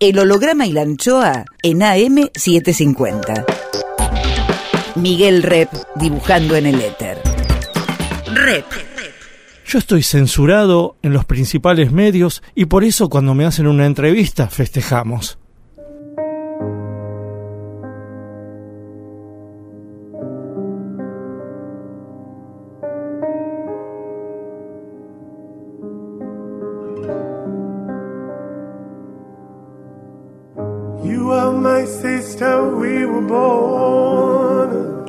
El holograma y la anchoa en AM750. Miguel Rep dibujando en el éter. Rep. Yo estoy censurado en los principales medios y por eso cuando me hacen una entrevista festejamos.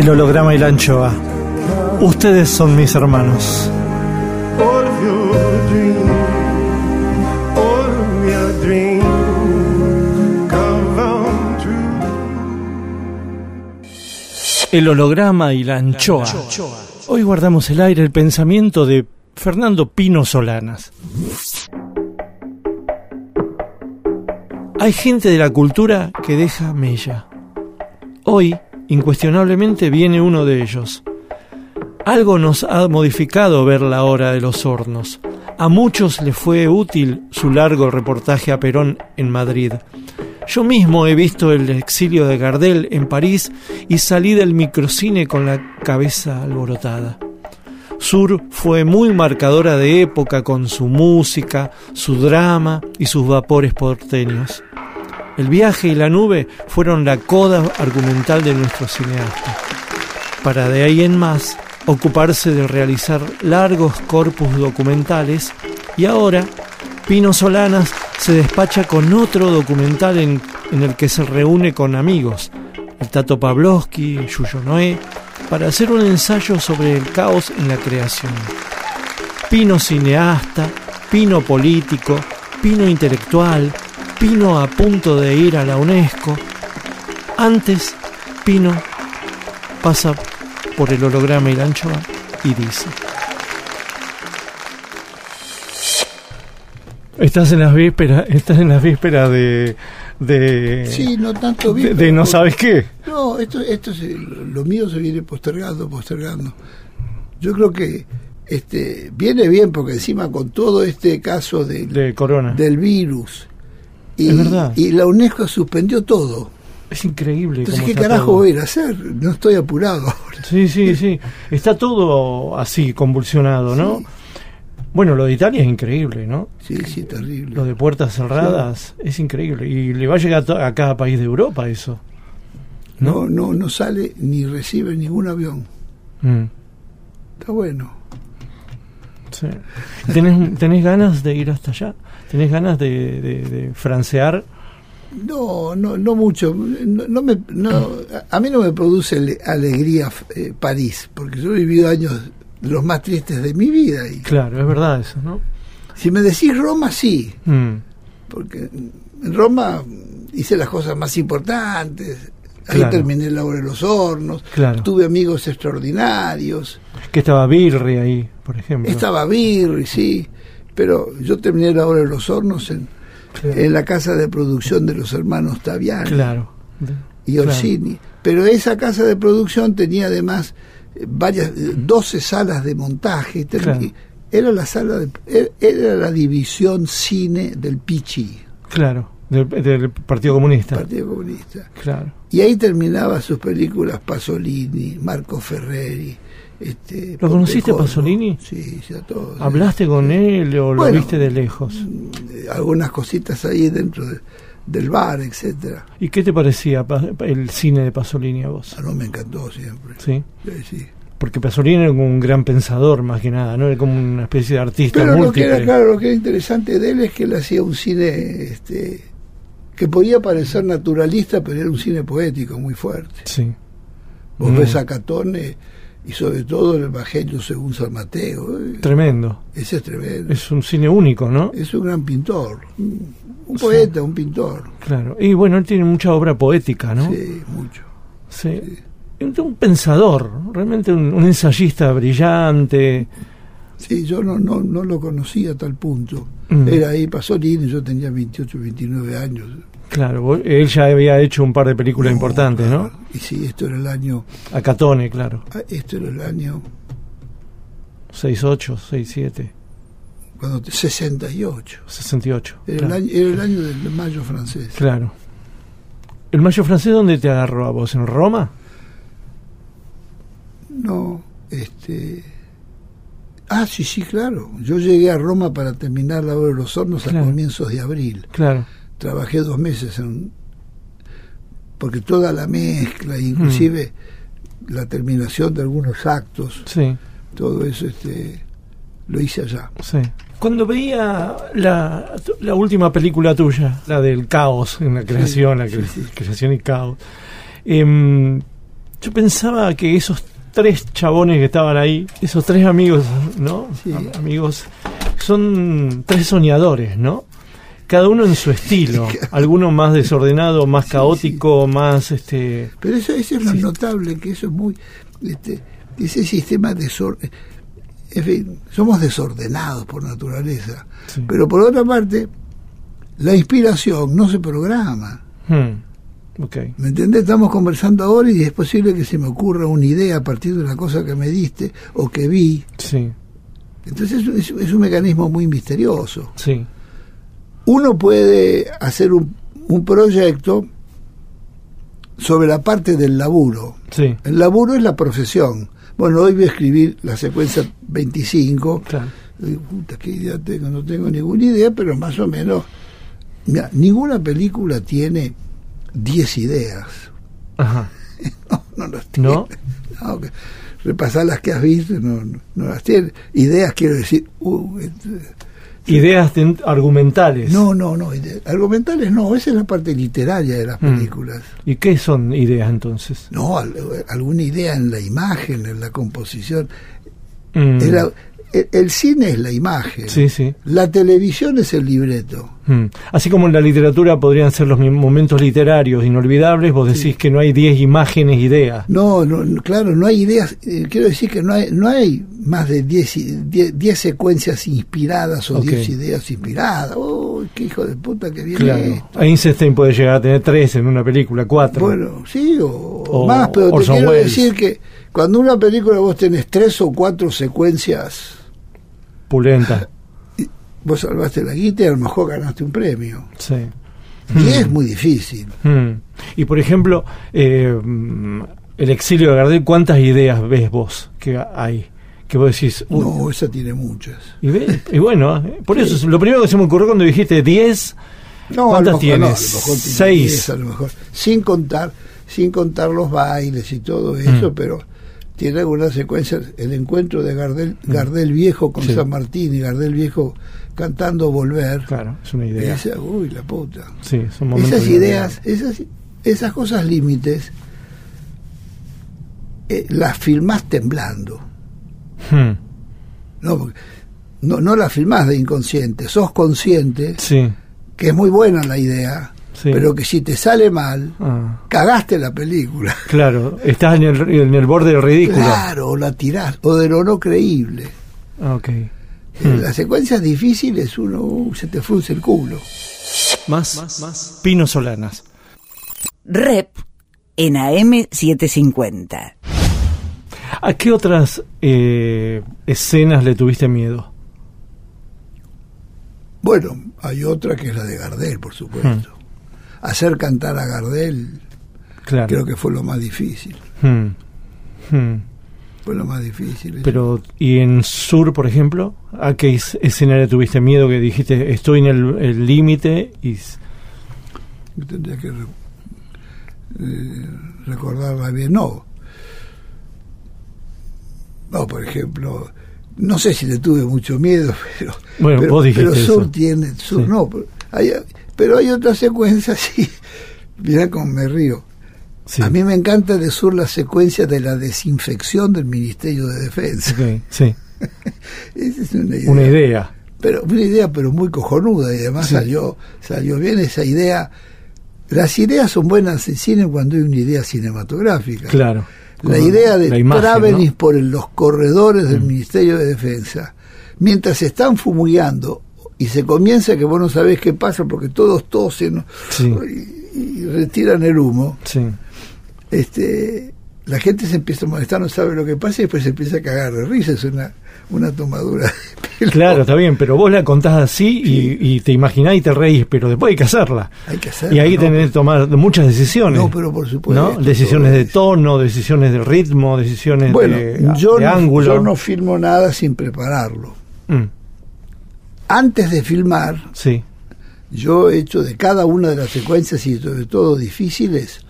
El holograma y la anchoa. Ustedes son mis hermanos. El holograma y la anchoa. Hoy guardamos el aire el pensamiento de Fernando Pino Solanas. Hay gente de la cultura que deja mella. Hoy, incuestionablemente, viene uno de ellos. Algo nos ha modificado ver la hora de los hornos. A muchos les fue útil su largo reportaje a Perón en Madrid. Yo mismo he visto el exilio de Gardel en París y salí del microcine con la cabeza alborotada. Sur fue muy marcadora de época con su música, su drama y sus vapores porteños. El viaje y la nube fueron la coda argumental de nuestro cineasta, para de ahí en más ocuparse de realizar largos corpus documentales y ahora Pino Solanas se despacha con otro documental en, el que se reúne con amigos, el Tato Pavlovsky, Yuyo Noé, para hacer un ensayo sobre el caos en la creación. Pino cineasta, Pino político, Pino intelectual, Pino a punto de ir a la UNESCO. Antes, Pino pasa por el holograma y la anchoa y dice... Estás en las vísperas, estás en las vísperas de, de, Sí, no tanto de, bien. de no sabes qué. No, esto, esto se- lo mío se viene postergando, postergando. Yo creo que este viene bien porque encima con todo este caso del, De corona. del virus y, Es verdad. y la UNESCO suspendió todo. Es increíble. Entonces, ¿qué carajo todo. voy a ir a hacer? No estoy apurado ahora. Sí, sí, sí. Está todo así, convulsionado, ¿no? Sí. Bueno, lo de Italia es increíble, ¿no? Sí, sí, terrible. Lo de puertas cerradas es increíble. Y le va a llegar a a cada país de Europa eso. No, no, no sale ni recibe ningún avión. Mm, Está bueno. sí. ¿Tenés, ¿Tenés ganas de ir hasta allá? ¿Tenés ganas de, de- de francear? No, no, no mucho. No, no me, no, a mí no me produce ale- alegría eh, París, porque yo he vivido años los más tristes de mi vida. Y Claro, es verdad eso, ¿no? si me decís Roma, sí, Mm, porque en Roma hice las cosas más importantes. Ahí Claro. terminé la obra de los hornos. Claro. Tuve amigos extraordinarios. Que estaba Birri ahí, por ejemplo. Estaba Birri, sí. Pero yo terminé la obra de los hornos en, Claro. en la casa de producción de los hermanos Taviani. Claro. Y claro. Orsini. Pero esa casa de producción tenía además eh, varias, eh, 12 salas de montaje. Era la sala de, er- era la división cine del Pichi, Claro, del, del Partido Comunista. Partido Comunista. Claro. Y ahí terminaba sus películas Pasolini, Marco Ferreri. Este, ¿Lo conociste a. Pasolini? Sí, sí, a todos. ¿Hablaste con él o lo viste de lejos? Eh, algunas cositas ahí dentro de- del bar, etcétera. ¿Y qué te parecía pa- el cine de Pasolini a vos? Ah, no me encantó siempre. Sí. Sí, sí. Porque Pasolini era como un gran pensador, más que nada, ¿no? Era como una especie de artista Pero lo que múltiple. era, claro, lo que era interesante de él es que él hacía un cine este, que podía parecer naturalista, pero era un cine poético muy fuerte. Sí. Vos Mm. ves a Catone y sobre todo el Evangelio según San Mateo. eh, Tremendo. Ese es tremendo. Es un cine único, ¿no? Es un gran pintor. Un un poeta, un pintor. Claro. Y bueno, él tiene mucha obra poética, ¿no? Sí, mucho. Sí. Un, un pensador, realmente un, un ensayista brillante. Sí, yo no, no, no lo conocía a tal punto. Mm. Era ahí Pasolini, yo tenía 28, 29 años. Claro, él ya había hecho un par de películas No, importantes, ¿no? Y sí, esto era el año, A Catone, claro. ah, esto era el año 6'8, 6'7, cuando te- 68. 68. Era, claro. el año, era el año del mayo francés. Claro. ¿El mayo francés dónde te agarró a vos? ¿En Roma? No, este. Ah, sí, sí, claro. Yo llegué a Roma para terminar la obra de los hornos Claro. a comienzos de abril. Claro. Trabajé dos meses en. Porque toda la mezcla, inclusive la terminación de algunos actos, Sí, todo eso este, lo hice allá. sí. Cuando veía la, la última película tuya, la del caos en la creación, la cre- creación y caos, em, yo pensaba que esos tres chabones que estaban ahí, esos tres amigos, ¿no? Sí. Am- amigos, son tres soñadores, ¿no? Cada uno en su estilo, alguno más desordenado, más Sí, caótico, más este Pero eso, eso es lo Sí. notable, que eso es muy. Este, ese sistema desorden. En fin, somos desordenados por naturaleza. Pero por otra parte, la inspiración no se programa. hmm, ok, ¿Me entendés? Estamos conversando ahora y es posible que se me ocurra una idea a partir de una cosa que me diste o que vi. sí, Entonces es, es un mecanismo muy misterioso. sí, Uno puede hacer un, un proyecto sobre la parte del laburo. sí, El laburo es la profesión. Bueno, hoy voy a escribir la secuencia 25. claro, Digo, puta, qué idea tengo, no tengo ninguna idea, pero más o menos. Mira, ninguna película tiene 10 ideas. ajá, No, no las tiene. ¿no? Repasar las que has visto, no, no, no las tiene. Ideas, quiero decir. uh, este, Ideas argumentales. no, no, no. Argumentales no, esa es la parte literaria de las Mm. películas. ¿Y qué son ideas entonces? No, al- alguna idea en la imagen, en la composición. Mm, Es la- el, el cine es la imagen. Sí, sí. La televisión es el libreto. Mm. Así como en la literatura podrían ser los momentos literarios inolvidables, vos decís que no hay 10 imágenes, ideas. No, no, claro, no hay ideas. eh, quiero decir que no hay, no hay más de 10 i- 10 10 secuencias inspiradas o Ok. 10 ideas inspiradas. ¡Uy, qué hijo de puta que viene Claro. esto! Einstein puede llegar a tener 3 en una película, 4. Bueno, sí, o, O más, pero te Orson quiero Welles. decir que cuando una película vos tenés tres o cuatro secuencias, Pulenta. vos salvaste la guita y a lo mejor ganaste un premio. Sí. Y es muy difícil. Mm. Y por ejemplo, eh, mm, el exilio de Gardel, ¿cuántas ideas ves vos que hay? Que vos decís, uy, No, esa tiene muchas. y, bueno, eh, por eso, lo primero que se me ocurrió cuando dijiste 10, No, ¿Cuántas no, tienes? Seis. 10, a lo mejor. Sin contar, sin contar los bailes y todo eso, Mm. pero tiene algunas secuencias. El encuentro de Gardel, Gardel viejo con Mm. Sí. San Martín y Gardel viejo cantando Volver. claro, es una idea. Esa- uy, la puta. Sí, son Esas de- ideas, esas, esas cosas límites, eh, las filmás temblando. Hmm, No, no, no las filmás de inconsciente, sos consciente Sí, que es muy buena la idea, sí. pero que si te sale mal, Ah, cagaste la película. claro, estás en el, en el borde del ridículo. Claro, o la tirás, o de lo no creíble. Ah, Ok. En las secuencias difíciles uno uh, se te frunce el culo. Más, Pino Solanas. Rep en AM750. ¿A qué otras eh, escenas le tuviste miedo? Bueno, hay otra que es la de Gardel, por supuesto. Hacer cantar a Gardel Claro. creo que fue lo más difícil. Hmm, hmm. fue lo más difícil. Pero, ¿y en Sur, por ejemplo? ¿A qué es- escenario tuviste miedo que dijiste, estoy en el límite y... tendría que re- eh, recordarla bien. No. No, por ejemplo, no sé si le tuve mucho miedo, pero. Bueno, pero, vos dijiste pero Sur eso. tiene. Sur Sí. no. Hay, pero hay otras secuencias, sí. Mirá cómo me río. Sí. A mí me encanta de Sur la secuencia de la desinfección del Ministerio de Defensa. Sí, Esa es una idea. una idea. pero una idea pero muy cojonuda y además Sí. salió salió bien esa idea las ideas son buenas en cine cuando hay una idea cinematográfica Claro. la idea de. Mm. por los corredores del Ministerio de Defensa mientras se están fumigando y se comienza que vos no sabés qué pasa porque todos tosen Sí. y, y retiran el humo Sí, este la gente se empieza a molestar no sabe lo que pasa y después se empieza a cagar de risa es una una tomadura de pelo. claro, está bien, pero vos la contás así y, y te imaginás y te reís, pero después hay que hacerla. hay que hacerlo Y ahí ¿no? tenés que tomar muchas decisiones. No, pero por supuesto, ¿no? Decisiones de tono, decisiones de ritmo, decisiones Bueno, de, yo, de no, ángulo. yo no filmo nada sin prepararlo. Mm, Antes de filmar, sí, yo he hecho de cada una de las secuencias y sobre todo difíciles,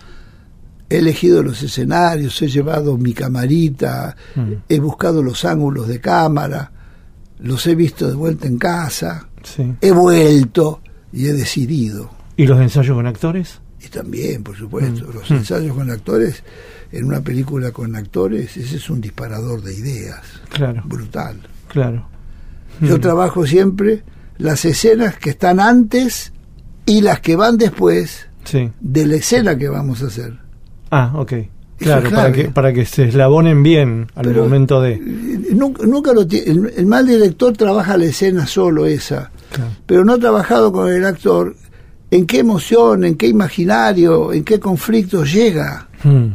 he elegido los escenarios, he llevado mi camarita, Mm. he buscado los ángulos de cámara, los he visto de vuelta en casa, sí. he vuelto y he decidido. ¿Y los ensayos con actores? Y también, por supuesto, Mm. los Mm. ensayos con actores, en una película con actores, ese es un disparador de ideas, Claro, brutal. claro. Yo Mm, trabajo siempre las escenas que están antes y las que van después Sí. de la escena que vamos a hacer. Ah, ok. es Claro, para que, para que se eslabonen bien al Pero- momento de... Eh, Nunca, nunca lo el, el mal director trabaja la escena solo esa, Claro. pero no ha trabajado con el actor en qué emoción, en qué imaginario, en qué conflicto llega Mm,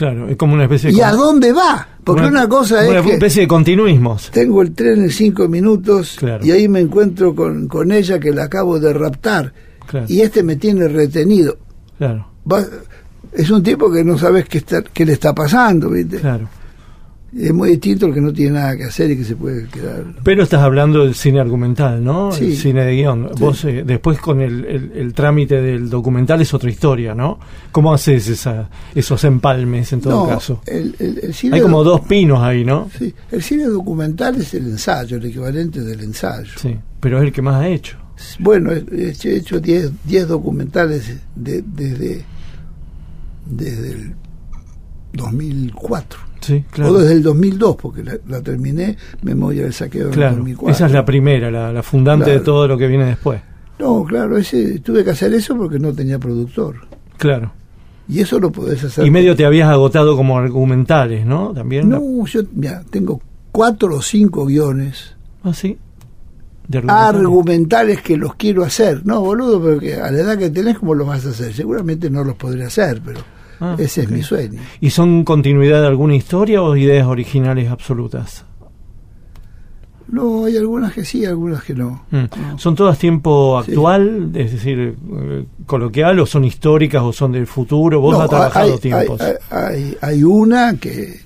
claro, es como una especie de... y a dónde va. Porque una, cosa una es que especie de continuismos. tengo el tren en cinco minutos Claro. y ahí me encuentro con, con ella que la acabo de raptar Claro, y este me tiene retenido. claro, Va- es un tipo que no sabes qué, está, qué le está pasando, ¿viste? claro. Es muy distinto el que no tiene nada que hacer y que se puede quedar. Pero estás hablando del cine argumental, ¿no? Sí. El cine de guion. Sí. Vos eh, después con el, el- el trámite del documental es otra historia, ¿no? ¿Cómo haces esa, esos empalmes en todo no, caso? El, el- cine Hay como dos pinos ahí, ¿no? sí, el cine documental es el ensayo, el equivalente del ensayo. Sí, pero es el que más ha hecho. Bueno, he he hecho- he hecho 10 10 documentales de- desde, desde el 2004. Sí, O claro. desde el 2002, porque la, la terminé, Memoria del Saqueo en el Claro, 2004. esa es la primera, la, la fundante de Claro. todo lo que viene después. No, claro, ese, tuve que hacer eso porque no tenía productor. Claro. Y eso lo podés hacer. Y medio te habías agotado como argumentales, ¿no? También. No, yo mira, tengo cuatro o cinco guiones Ah, sí. De argumentales. argumentales que los quiero hacer. No, boludo, pero que a la edad que tenés, ¿cómo los vas a hacer? Seguramente no los podré hacer, pero Ah, ese es mi sueño. ¿Y son continuidad de alguna historia o ideas originales absolutas? No, hay algunas que sí, algunas que no. Mm. ¿Son todas tiempo Sí. actual, es decir, eh, coloquial, o son históricas o son del futuro? Vos No, has trabajado hay, tiempos. hay, hay- hay una que,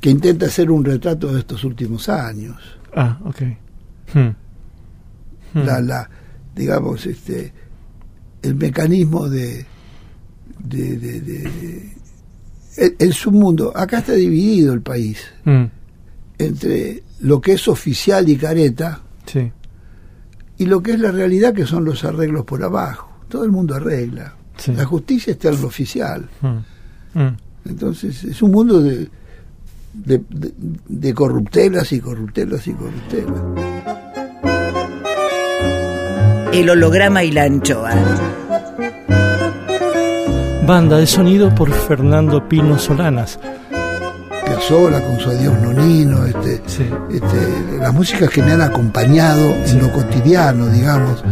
que intenta hacer un retrato de estos últimos años. Ah, ok. Hmm. Hmm. La, la, digamos, este, el mecanismo de, de, de-. Acá está dividido el país Mm, entre lo que es oficial y careta Sí, y lo que es la realidad, que son los arreglos por abajo. Todo el mundo arregla. sí. La justicia está en lo oficial. Mm, mm. Entonces es un mundo de, de, de- de corruptelas y corruptelas y corruptelas. El holograma y la anchoa. Banda de sonido por Fernando Pino Solanas. Piazzolla con su adiós nonino, este, Sí. este, las músicas que me han acompañado en lo cotidiano, digamos.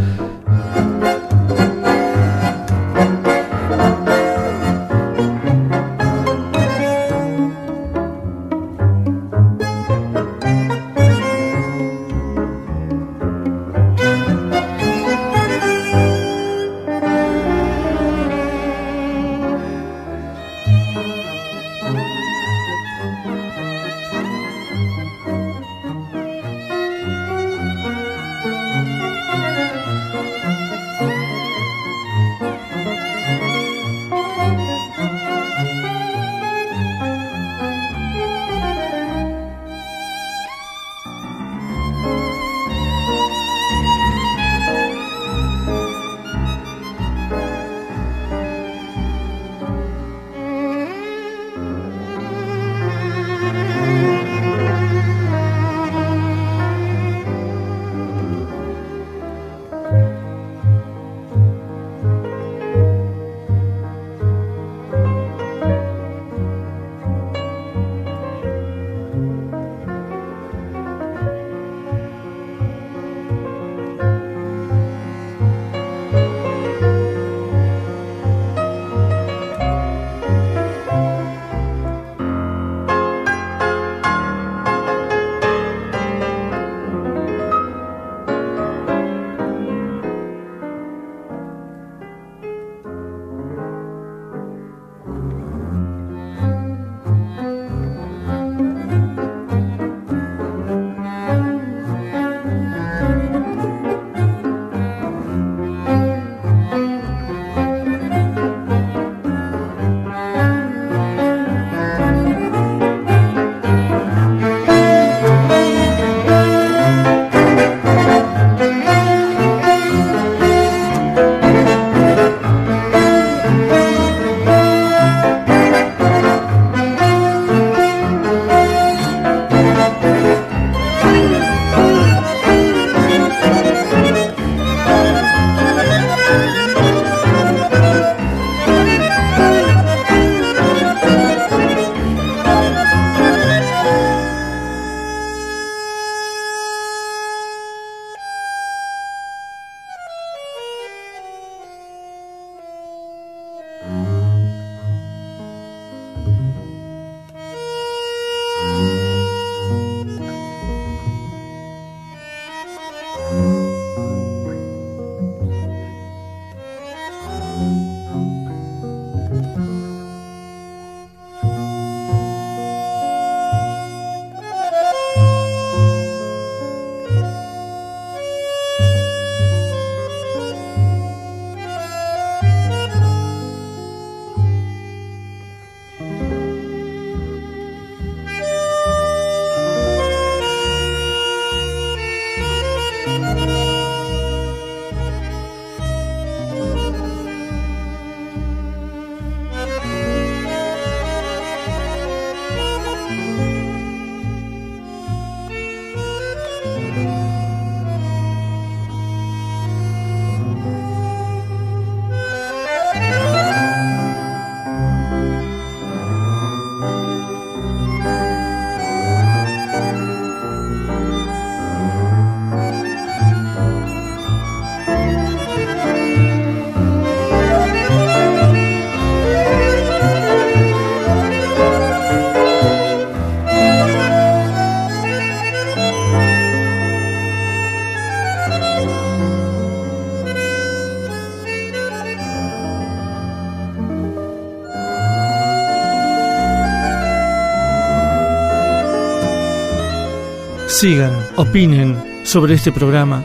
Sigan, opinen sobre este programa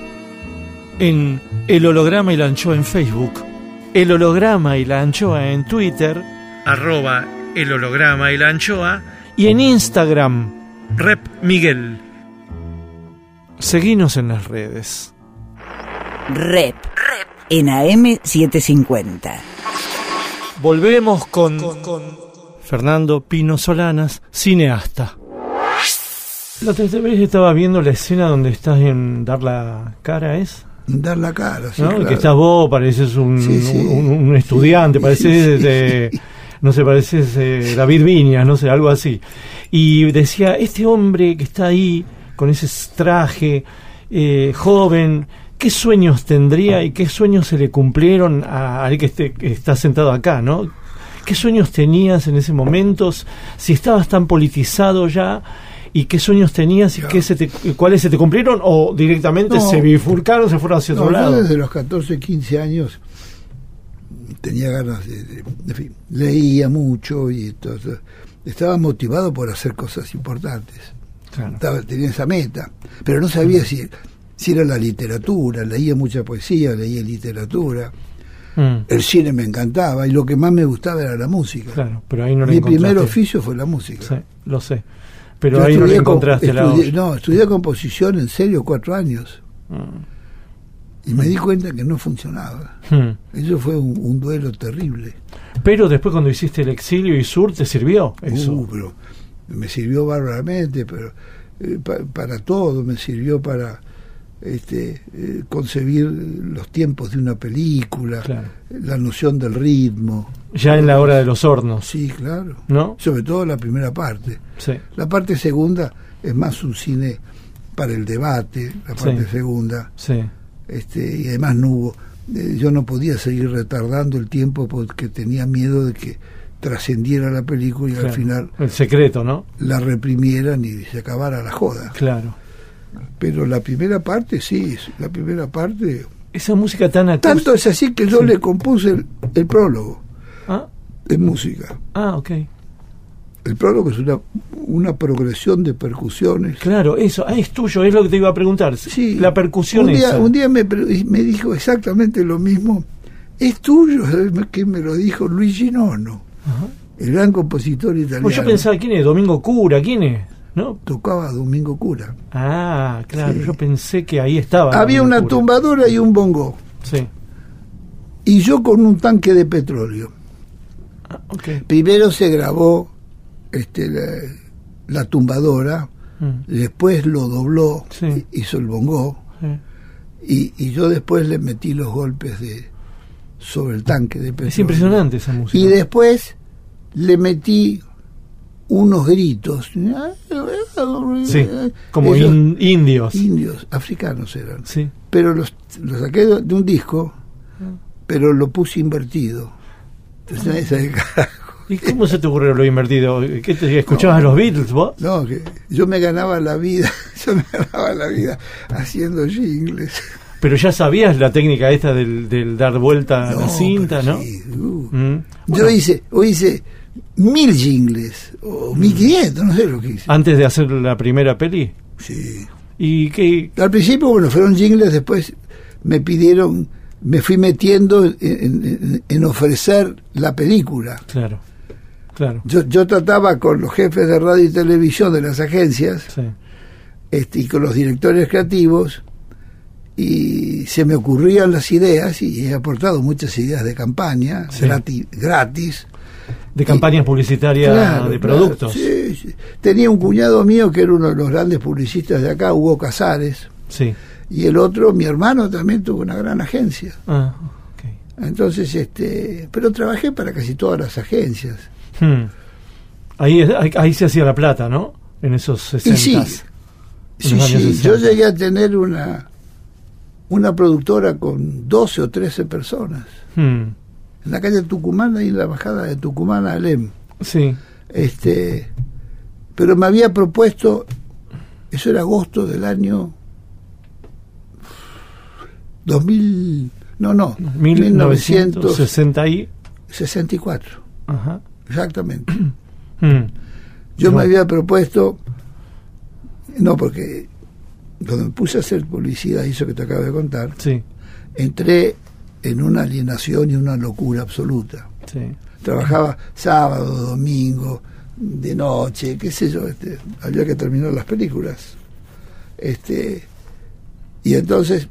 en El Holograma y la Anchoa en Facebook, El Holograma y la Anchoa en Twitter, arroba El Holograma y la Anchoa, y en Instagram, Rep Miguel. Seguinos en las redes. Rep. En AM750. Volvemos con, Fernando Pino Solanas, cineasta. La tercera vez estaba viendo la escena donde estás en dar la cara, ¿es? Dar la cara, sí, ¿No? claro. Que estás vos, pareces un, Sí, sí. un- un estudiante, pareces, eh, no sé, pareces eh, David Viñas, no sé, algo así. Y decía, este hombre que está ahí con ese traje, eh, joven, ¿qué sueños tendría y qué sueños se le cumplieron a al que, esté- que está sentado acá, no? ¿Qué sueños tenías en ese momento? Si estabas tan politizado ya, ¿y qué sueños tenías y qué se te, cuáles se te cumplieron o directamente No. se bifurcaron, se fueron hacia No, otro yo lado? desde los 14, 15 años tenía ganas de, de- en fin, leía mucho y entonces estaba motivado por hacer cosas importantes. Claro. Estaba, tenía esa meta, pero no sabía si, si era la literatura, leía mucha poesía, leía literatura, Mm, el cine me encantaba y lo que más me gustaba era la música. claro, pero ahí no Mi primer oficio fue la música. Sí, lo sé. Pero Yo ahí no le estudié encontraste la estudié- olla. No, estudié composición en serio cuatro años Mm. y me di cuenta que no funcionaba. Hmm. Eso fue un, un duelo terrible. Pero después cuando hiciste el exilio y sur, ¿te sirvió eso? Uh, pero me sirvió bárbaramente, pero eh, pa- para todo, me sirvió para este, eh, concebir los tiempos de una película, Claro. la noción del ritmo. Ya en la hora de los hornos, Sí, claro. ¿no? Sobre todo la primera parte. Sí. La parte segunda es más un cine para el debate, la parte Sí. segunda. Sí. este y además no hubo eh, yo no podía seguir retardando el tiempo porque tenía miedo de que trascendiera la película y al final El secreto, ¿no? la reprimieran y se acabara la joda Claro. Pero la primera parte sí la primera parte Esa música tan acústica. tanto es así que yo Sí. le compuse el, el prólogo Ah, de música ah, ok. el prólogo es una una progresión de percusiones Claro, eso. Ah, es tuyo, es lo que te iba a preguntar. Sí, La percusión un día, esa. un día me, me dijo exactamente lo mismo. Es tuyo, ¿sabes que me lo dijo Luigi Nono, Ajá. el gran compositor italiano. Pues yo pensaba, ¿quién es? Domingo Cura, ¿quién es? ¿No? Tocaba Domingo Cura. Ah, claro, Sí. yo pensé que ahí estaba. Había Domingo una Cura. tumbadora y un bongo. Sí. Y yo con un tanque de petróleo. Ah, ok. Primero se grabó este, la, la tumbadora, Mm, después lo dobló, Sí. hizo el bongo, sí. y, y yo después le metí los golpes de sobre el tanque de petróleo. Es impresionante esa música. Y después le metí unos gritos. Sí, como Ellos- in- indios. indios, africanos eran. Sí. Pero los, los saqué de un disco, pero lo puse invertido. Entonces nadie. ¿Y cómo se te ocurrió lo invertido? ¿Qué te, ¿Escuchabas los Beatles vos? No, que yo me ganaba la vida, yo me ganaba la vida haciendo jingles. Pero ya sabías la técnica esta del, del dar vuelta a la cinta, ¿no? sí, uh. Mm. Yo hice, o hice mil jingles, o mil quinientos, no sé lo que hice. Antes de hacer la primera peli. Sí. ¿Y qué? Al principio, bueno, fueron jingles, después me pidieron, me fui metiendo en, en- en ofrecer la película. Claro, claro. Yo, yo trataba con los jefes de radio y televisión de las agencias Sí. este, y con los directores creativos y se me ocurrían las ideas y he aportado muchas ideas de campaña Sí. gratis, gratis. De campañas publicitarias Claro, de claro, productos. sí, sí. Tenía un cuñado mío que era uno de los grandes publicistas de acá, Hugo Casares, Sí. y el otro, mi hermano, también tuvo una gran agencia. Ah, ok. Entonces, este, pero trabajé para casi todas las agencias. Hmm. Ahí, ahí, ahí se hacía la plata, ¿no? En esos Y sí, 60 sí, sí, 60. yo llegué a tener una una productora con 12 o 13 personas. Hmm. En la calle Tucumán, ahí en la bajada de Tucumán a Alem. Sí. Este, pero me había propuesto, eso era agosto del año 2000, no, no, 1960 y... 1964, Ajá. exactamente. Hmm. Yo No. me había propuesto, no, porque cuando me puse a hacer publicidad, eso que te acabo de contar, Sí, entré en una alienación y una locura absoluta. sí. Trabajaba sábado, domingo, de noche, qué sé yo, este, había que terminar las películas. Este, y entonces,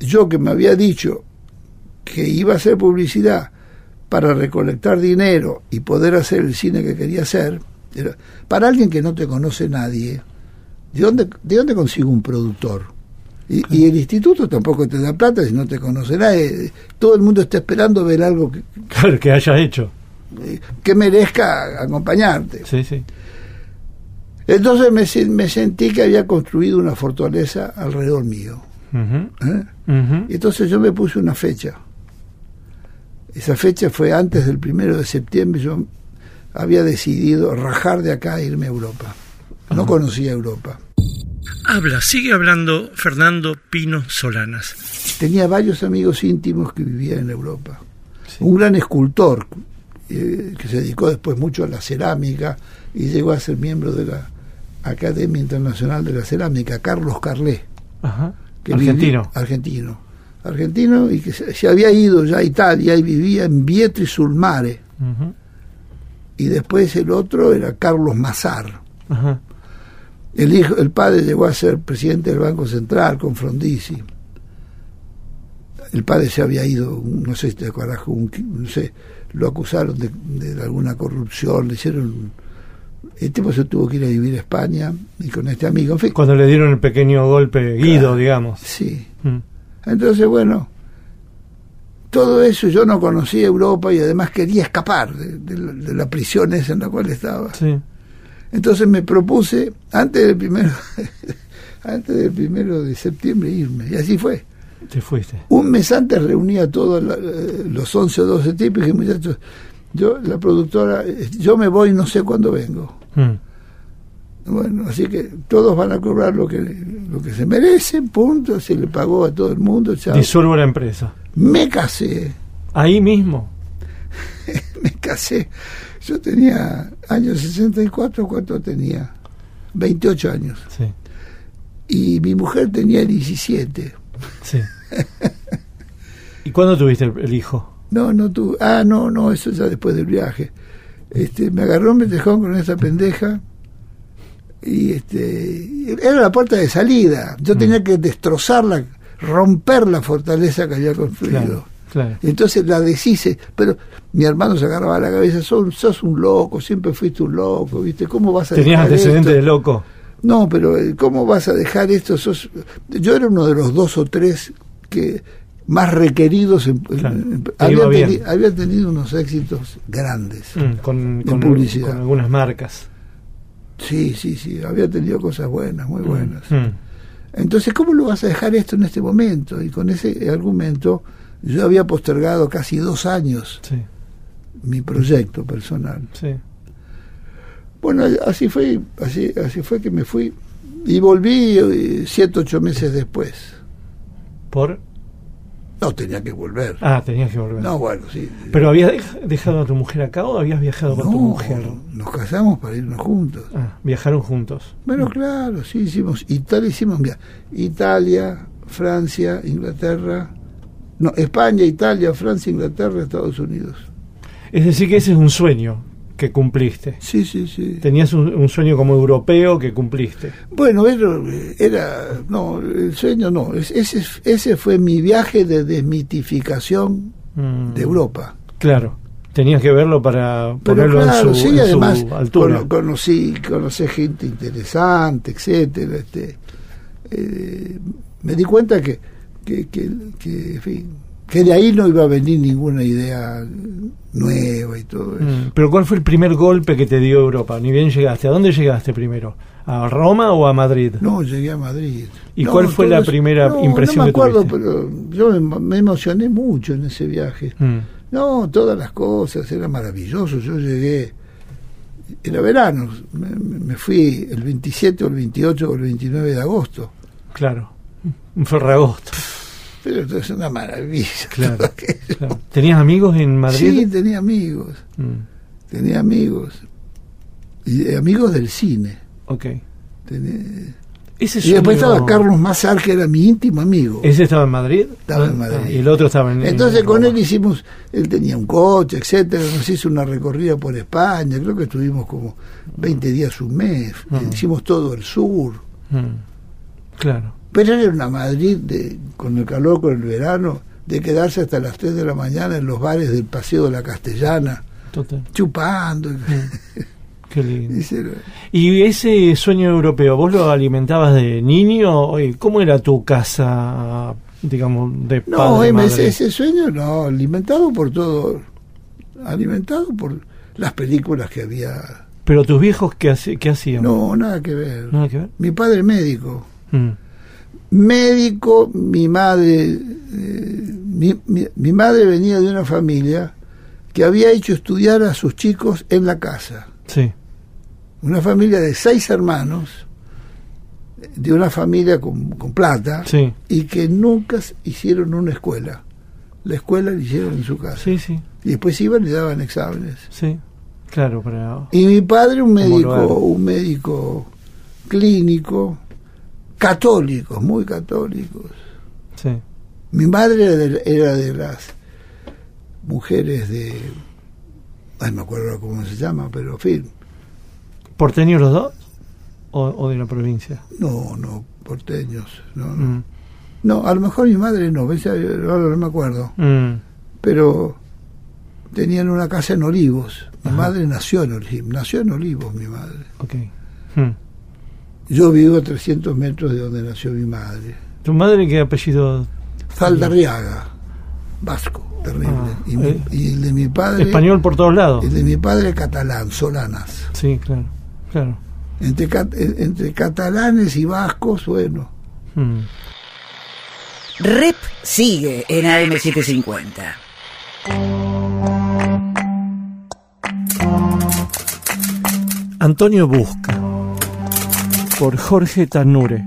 yo que me había dicho que iba a hacer publicidad para recolectar dinero y poder hacer el cine que quería hacer, era- para alguien que no te conoce nadie, ¿de dónde, de dónde consigo un productor? Y, y el instituto tampoco te da plata si no te conoce nadie. Todo el mundo está esperando ver algo que, Claro, que hayas hecho. eh, que merezca acompañarte. Sí, sí. Entonces me, sen- me sentí que había construido una fortaleza alrededor mío. ¿eh? Y entonces yo me puse una fecha. Esa fecha fue antes del primero de septiembre. Yo había decidido rajar de acá e irme a Europa. No conocía Europa. Habla, sigue hablando Fernando Pino Solanas. Tenía varios amigos íntimos que vivían en Europa. Sí. Un gran escultor eh, que se dedicó después mucho a la cerámica y llegó a ser miembro de la Academia Internacional de la Cerámica, Carlos Carlé. Ajá. que Argentino. argentino. Argentino y que se, se había ido ya a Italia y vivía en Vietri sul Mare. Y después el otro era Carlos Mazar. Ajá. El hijo, el padre llegó a ser presidente del Banco Central con Frondizi. El padre se había ido, no sé si te acuerdas, no sé, lo acusaron de, de alguna corrupción, le hicieron. El tipo se tuvo que ir a vivir a España y con este amigo, en fin. Cuando le dieron el pequeño golpe Guido, Claro. digamos. Sí. Mm, Entonces, bueno, todo eso yo no conocía Europa y además quería escapar de, de la- de la prisión esa en la cual estaba. Sí. Entonces me propuse, antes del primero, antes del primero de septiembre, irme. Y así fue. Te fuiste. Un mes antes reuní a todos eh, los 11 o 12 tipos y dije, muchachos, yo, la productora, eh, yo me voy, no sé cuándo vengo. Mm, Bueno, así que todos van a cobrar lo que, lo que se merecen, punto. Se le pagó a todo el mundo, chao. Disuelvo la empresa. Me casé. Ahí mismo. me casé. Yo tenía años 64, ¿cuánto tenía? 28 años. Sí. Y mi mujer tenía 17. Sí. ¿Y cuándo tuviste el, hijo? No, no tuve. Ah, no, no, eso ya después del viaje. Este, me agarró me dejó con esa pendeja. Y este. Era la puerta de salida. Yo Mm. tenía que destrozarla, romper la fortaleza que había construido. Claro. Claro. Entonces la deshice, pero mi hermano se agarraba la cabeza, sos, sos un loco, siempre fuiste un loco, ¿viste? ¿Cómo vas a ¿Tenías antecedentes de loco? No, pero eh, ¿cómo vas a dejar esto? Sos... Yo era uno de los dos o tres que más requeridos. En, Claro, había, teni- tenido unos éxitos grandes. Mm, con, publicidad. con algunas marcas. Sí, sí, sí, había tenido cosas buenas, muy buenas. Mm, Entonces, ¿cómo lo vas a dejar esto en este momento? Y con ese argumento, yo había postergado casi dos años sí, mi proyecto personal. sí. Bueno, así fue, así, así fue que me fui y volví eh, siete, ocho meses después. ¿Por? No tenía que volver. Ah, tenías que volver. No, bueno, sí. ¿Pero habías dej- dejado a tu mujer acá o habías viajado con tu mujer? nos casamos para irnos juntos. Ah, viajaron juntos. Bueno, claro, sí, hicimos Italia, hicimos Italia, Francia, Inglaterra, no, España, Italia, Francia, Inglaterra, Estados Unidos. Es decir, que ese es un sueño que cumpliste. Sí, sí, sí. Tenías un, un sueño como europeo que cumpliste. Bueno, era, era no, el sueño no, es- ese, ese fue mi viaje de desmitificación Mm, de Europa. Claro. Tenías que verlo para ponerlo claro, en su, sí, en su además altura. conocí, conocí gente interesante, etcétera. Este, eh, me di cuenta que, que, que, que, en fin, que de ahí no iba a venir ninguna idea nueva y todo eso. Mm, Pero ¿cuál fue el primer golpe que te dio Europa? Ni bien llegaste. ¿A dónde llegaste primero? ¿A Roma o a Madrid? No, llegué a Madrid. ¿Y No, cuál fue la eso- primera no, impresión No me acuerdo, pero yo me, me emocioné mucho en ese viaje. Mm, No, todas las cosas, era maravilloso. Yo llegué, era verano, me, me fui el 27 o el 28 o el 29 de agosto. claro. Un ferragosto. Pero esto es una maravilla. Claro. ¿Tenías amigos en Madrid? Sí, tenía amigos, Mm, tenía amigos. Y eh, amigos del cine. ok. Tenía- Ese Y después estaba Carlos Mazar, que era mi íntimo amigo. ¿Ese estaba en Madrid? Estaba en Ah, Madrid. y el otro estaba en. Entonces en con él hicimos, él tenía un coche, etcétera, nos hizo una recorrida por España, creo que estuvimos como 20 días, un mes, Mm. hicimos todo el sur, Mm, Claro. Pero era una Madrid de, con el calor, con el verano, de quedarse hasta las 3 de la mañana en los bares del Paseo de la Castellana, Total. chupando. Qué lindo. ¿Y ese sueño europeo, vos lo alimentabas de niño? ¿Cómo era tu casa, digamos, de No, padre, ese, madre? ese sueño no, alimentado por todo, alimentado por las películas que había. Pero tus viejos, ¿qué, hacían? No, nada que ver. Nada que ver. Mi padre médico. Mm, médico, mi madre, eh, mi, mi- mi madre venía de una familia que había hecho estudiar a sus chicos en la casa. Sí. Una familia de seis hermanos, de una familia con, con plata, Sí. y que nunca hicieron una escuela. La escuela la hicieron en su casa. Sí, sí, Y después iban y daban exámenes. sí. Claro. Y mi padre, un médico, un médico clínico, católicos, muy católicos. Sí. Mi madre era de, era de las mujeres de. Ay, me acuerdo cómo se llama, pero en fin. ¿Porteños los dos? ¿O, o de la provincia? No, no, porteños. No, no. Mm, No, a lo mejor mi madre no, ahora no me acuerdo. mm, Pero tenían una casa en Olivos. Mi Ajá. madre nació en Olivos, nació en Olivos mi madre. ok. Mm. Yo vivo a 300 metros de donde nació mi madre. ¿Tu madre qué apellido? Zaldarriaga, vasco, terrible. Ah, y, mi- eh, y el de mi padre. Español por todos lados. El de mi padre catalán, Solanas. Sí, claro. Claro. Entre, en- entre catalanes y vascos, bueno. Mm. Rep sigue en AM750. Antonio Busca, por Jorge Tanure.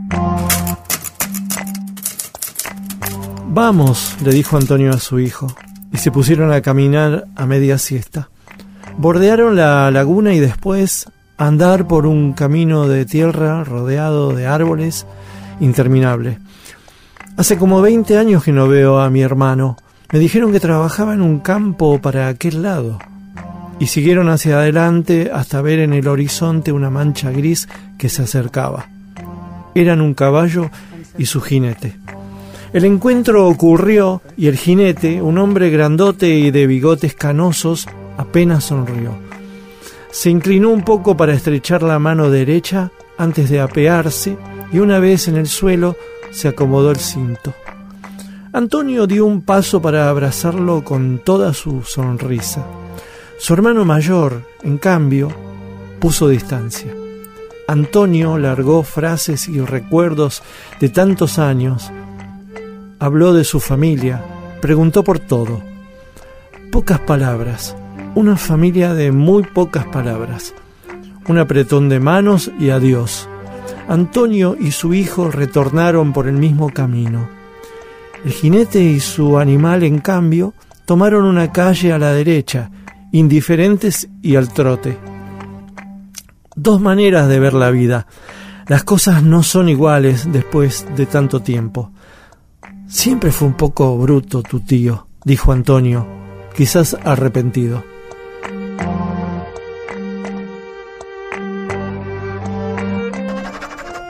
Vamos, le dijo Antonio a su hijo, y se pusieron a caminar a media siesta. Bordearon la laguna y después andar por un camino de tierra rodeado de árboles interminable. Hace como 20 años que no veo a mi hermano. Me dijeron que trabajaba en un campo para aquel lado y siguieron hacia adelante hasta ver en el horizonte una mancha gris que se acercaba. Eran un caballo y su jinete. El encuentro ocurrió y el jinete, un hombre grandote y de bigotes canosos, apenas sonrió. Se inclinó un poco para estrechar la mano derecha antes de apearse y una vez en el suelo se acomodó el cinto. Antonio dio un paso para abrazarlo con toda su sonrisa. Su hermano mayor, en cambio, puso distancia. Antonio largó frases y recuerdos de tantos años. Habló de su familia, preguntó por todo. Pocas palabras, una familia de muy pocas palabras. Un apretón de manos y adiós. Antonio y su hijo retornaron por el mismo camino. El jinete y su animal, en cambio, tomaron una calle a la derecha, indiferentes y al trote. Dos maneras de ver la vida. Las cosas no son iguales después de tanto tiempo. Siempre fue un poco bruto tu tío, dijo Antonio, quizás arrepentido.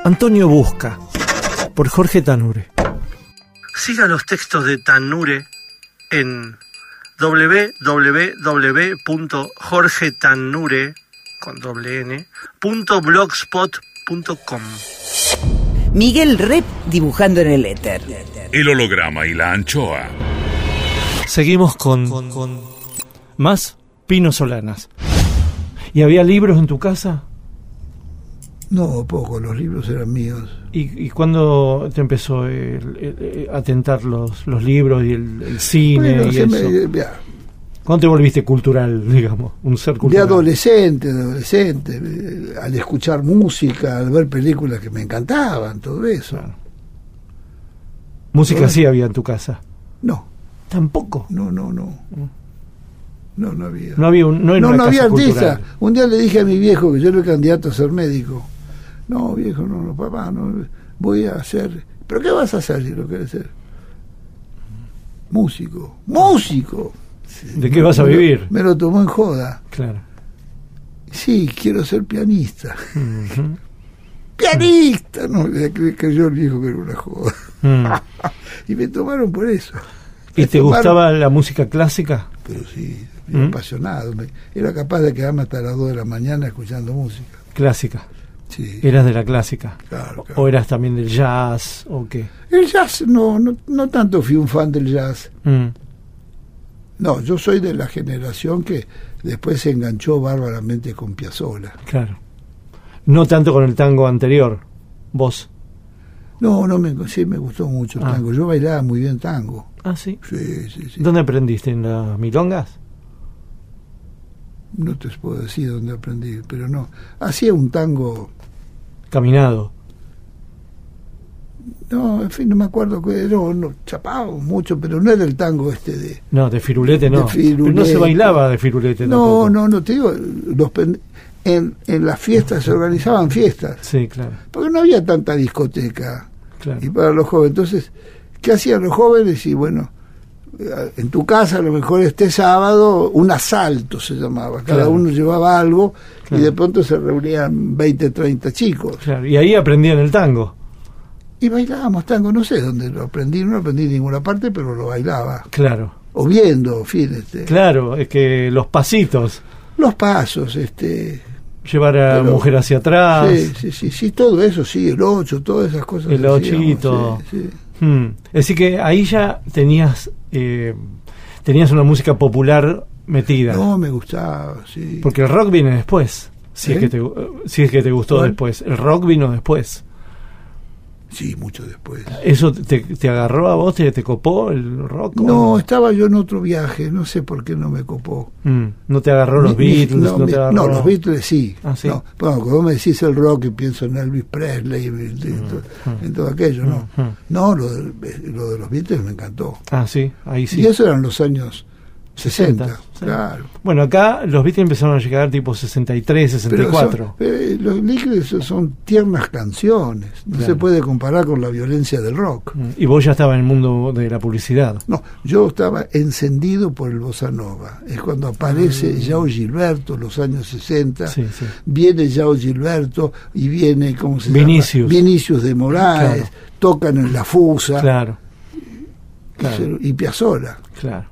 Antonio Busca, por Jorge Tanure. Siga los textos de Tanure en www.jorgetanure con doble n, punto blogspot.com. Miguel Rep dibujando en el éter. El holograma y la anchoa. Seguimos con, con más Pino Solanas. ¿Y había libros en tu casa? No, poco, los libros eran míos. ¿Y, y cuándo te empezó el- el- el- a tentar los, los libros y el, cine Bueno, y eso? me- ya, ¿Cuándo te volviste cultural, digamos? Un ser de cultural. adolescente, de adolescente, eh, al escuchar música, al ver películas que me encantaban, todo eso. Claro. Música sí había en tu casa. No, Tampoco. no, no, no. No, no había. No había un, no no, no había artista. Un día le dije a mi viejo que yo era el candidato a ser médico. No, viejo, no, no, papá, no, voy a hacer... ¿Pero qué vas a hacer si lo quieres ser? Músico. ¡Músico! ¿De qué vas a Me lo- vivir? Me lo tomó en joda. Claro. Sí, quiero ser pianista. Ujú. ¡Pianista! No, cre- creyó el viejo que era una joda. Mm. Y me tomaron por eso. ¿Y Me te tomaron- gustaba la música clásica? Pero sí, era ¿Mm? apasionado. Era capaz de quedarme hasta las 2 de la mañana escuchando música. Clásica. Sí, ¿Eras de la clásica? claro, claro. ¿O eras también del jazz? ¿O qué? El jazz, no, no, no tanto fui un fan del jazz. Mm. No, yo soy de la generación que después se enganchó bárbaramente con Piazzolla. Claro. No tanto con el tango anterior. Vos. No, no, me, sí me gustó mucho el Ah. tango. Yo bailaba muy bien tango. Ah, sí. Sí, sí, sí. ¿Dónde aprendiste? ¿En las milongas? No te puedo decir dónde aprendí, pero no. Hacía un tango, Caminado. no, en fin, no me acuerdo, que no, no, chapado mucho, pero no era el tango este de... No, de firulete no. De firulete. Pero no se bailaba de firulete No, tampoco. no, no, te digo, los en, en las fiestas se organizaban fiestas, Sí, claro. porque no había tanta discoteca. claro. y para los jóvenes. Entonces, ¿qué hacían los jóvenes? Y bueno, en tu casa a lo mejor este sábado un asalto se llamaba, cada Claro. uno llevaba algo Claro. y de pronto se reunían 20, 30 chicos. Claro. Y ahí aprendían el tango. Y bailábamos tango, no sé dónde lo aprendí, no lo aprendí en ninguna parte, pero lo bailaba. Claro. O viendo, este, Claro, es que los pasitos. los pasos, este... Llevar a la mujer hacia atrás. Sí, sí, sí, sí, todo eso, sí, el ocho, todas esas cosas. El hacíamos, ochito. sí, sí. Hmm. Es decir, que ahí ya tenías eh, tenías una música popular metida. No, me gustaba, sí. Porque el rock viene después. Si, ¿Eh? es que te, si es que te gustó ¿Cuál? después. El rock vino después. Sí, mucho después. ¿Eso te, te agarró a vos? ¿Te, te copó el rock? o No, estaba yo en otro viaje, no sé por qué no me copó. Mm, ¿No te agarró los Beatles? no, ¿No, me- te agarró? no, los Beatles sí. Ah, sí. No, bueno, cuando me decís el rock y pienso en Elvis Presley, en, to- en todo aquello, no. Mm, mm. No, lo de, lo de los Beatles me encantó. Ah, sí, ahí sí. Y eso eran los años 60, 60, sí. claro. Bueno, acá los Beatles empezaron a llegar tipo 63, Pero 64. son- eh, los Beatles son tiernas canciones, no Claro. se puede comparar con la violencia del rock. Mm, Y vos ya estabas en el mundo de la publicidad. No, yo estaba encendido por el bossa nova. Es cuando aparece Yao Gilberto, los años 60. Ah. Sí, sí. Viene Yao Gilberto y viene, ¿cómo se Vinicius. llama? Vinicius de Moraes. Claro. Tocan en la Fusa. Claro, y, claro. se- y Piazzolla. claro.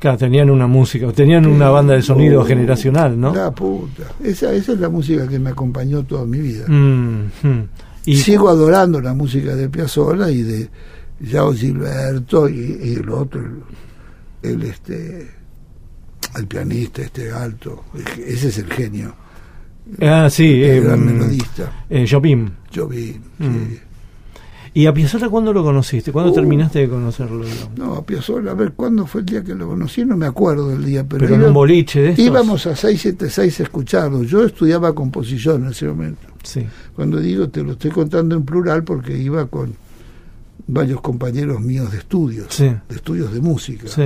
Claro, tenían una música, tenían una banda de sonido Oh, generacional, ¿no? La puta. Esa, esa es la música que me acompañó toda mi vida. Mm, mm. Y Sigo adorando la música de Piazzolla y de Yao Gilberto y, y el otro, el, el, este el pianista este alto, ese es el genio, Ah, sí, el eh, gran melodista, eh, Jobim. vi. Mm. ¿Y a Piazzolla cuándo lo conociste? ¿Cuándo Uh. terminaste de conocerlo? digamos? No, a Piazzolla, a ver, ¿cuándo fue el día que lo conocí? No me acuerdo del día, pero, Pero en un boliche de estos. íbamos a 676 a escucharlo. Yo estudiaba composición en ese momento. Sí. Cuando digo, te lo estoy contando en plural porque iba con varios compañeros míos de estudios, Sí. de estudios de música. Sí.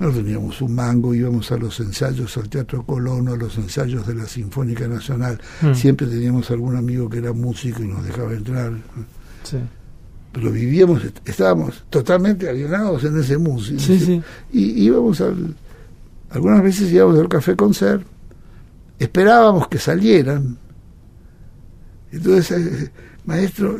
No teníamos un mango, íbamos a los ensayos al Teatro Colón, a los ensayos de la Sinfónica Nacional. Mm. Siempre teníamos algún amigo que era músico y nos dejaba entrar. Sí. Pero vivíamos, est- estábamos totalmente alienados en ese músico. Sí, sí. Y íbamos al. Algunas veces íbamos al Café Concert, esperábamos que salieran. Entonces, eh, maestro,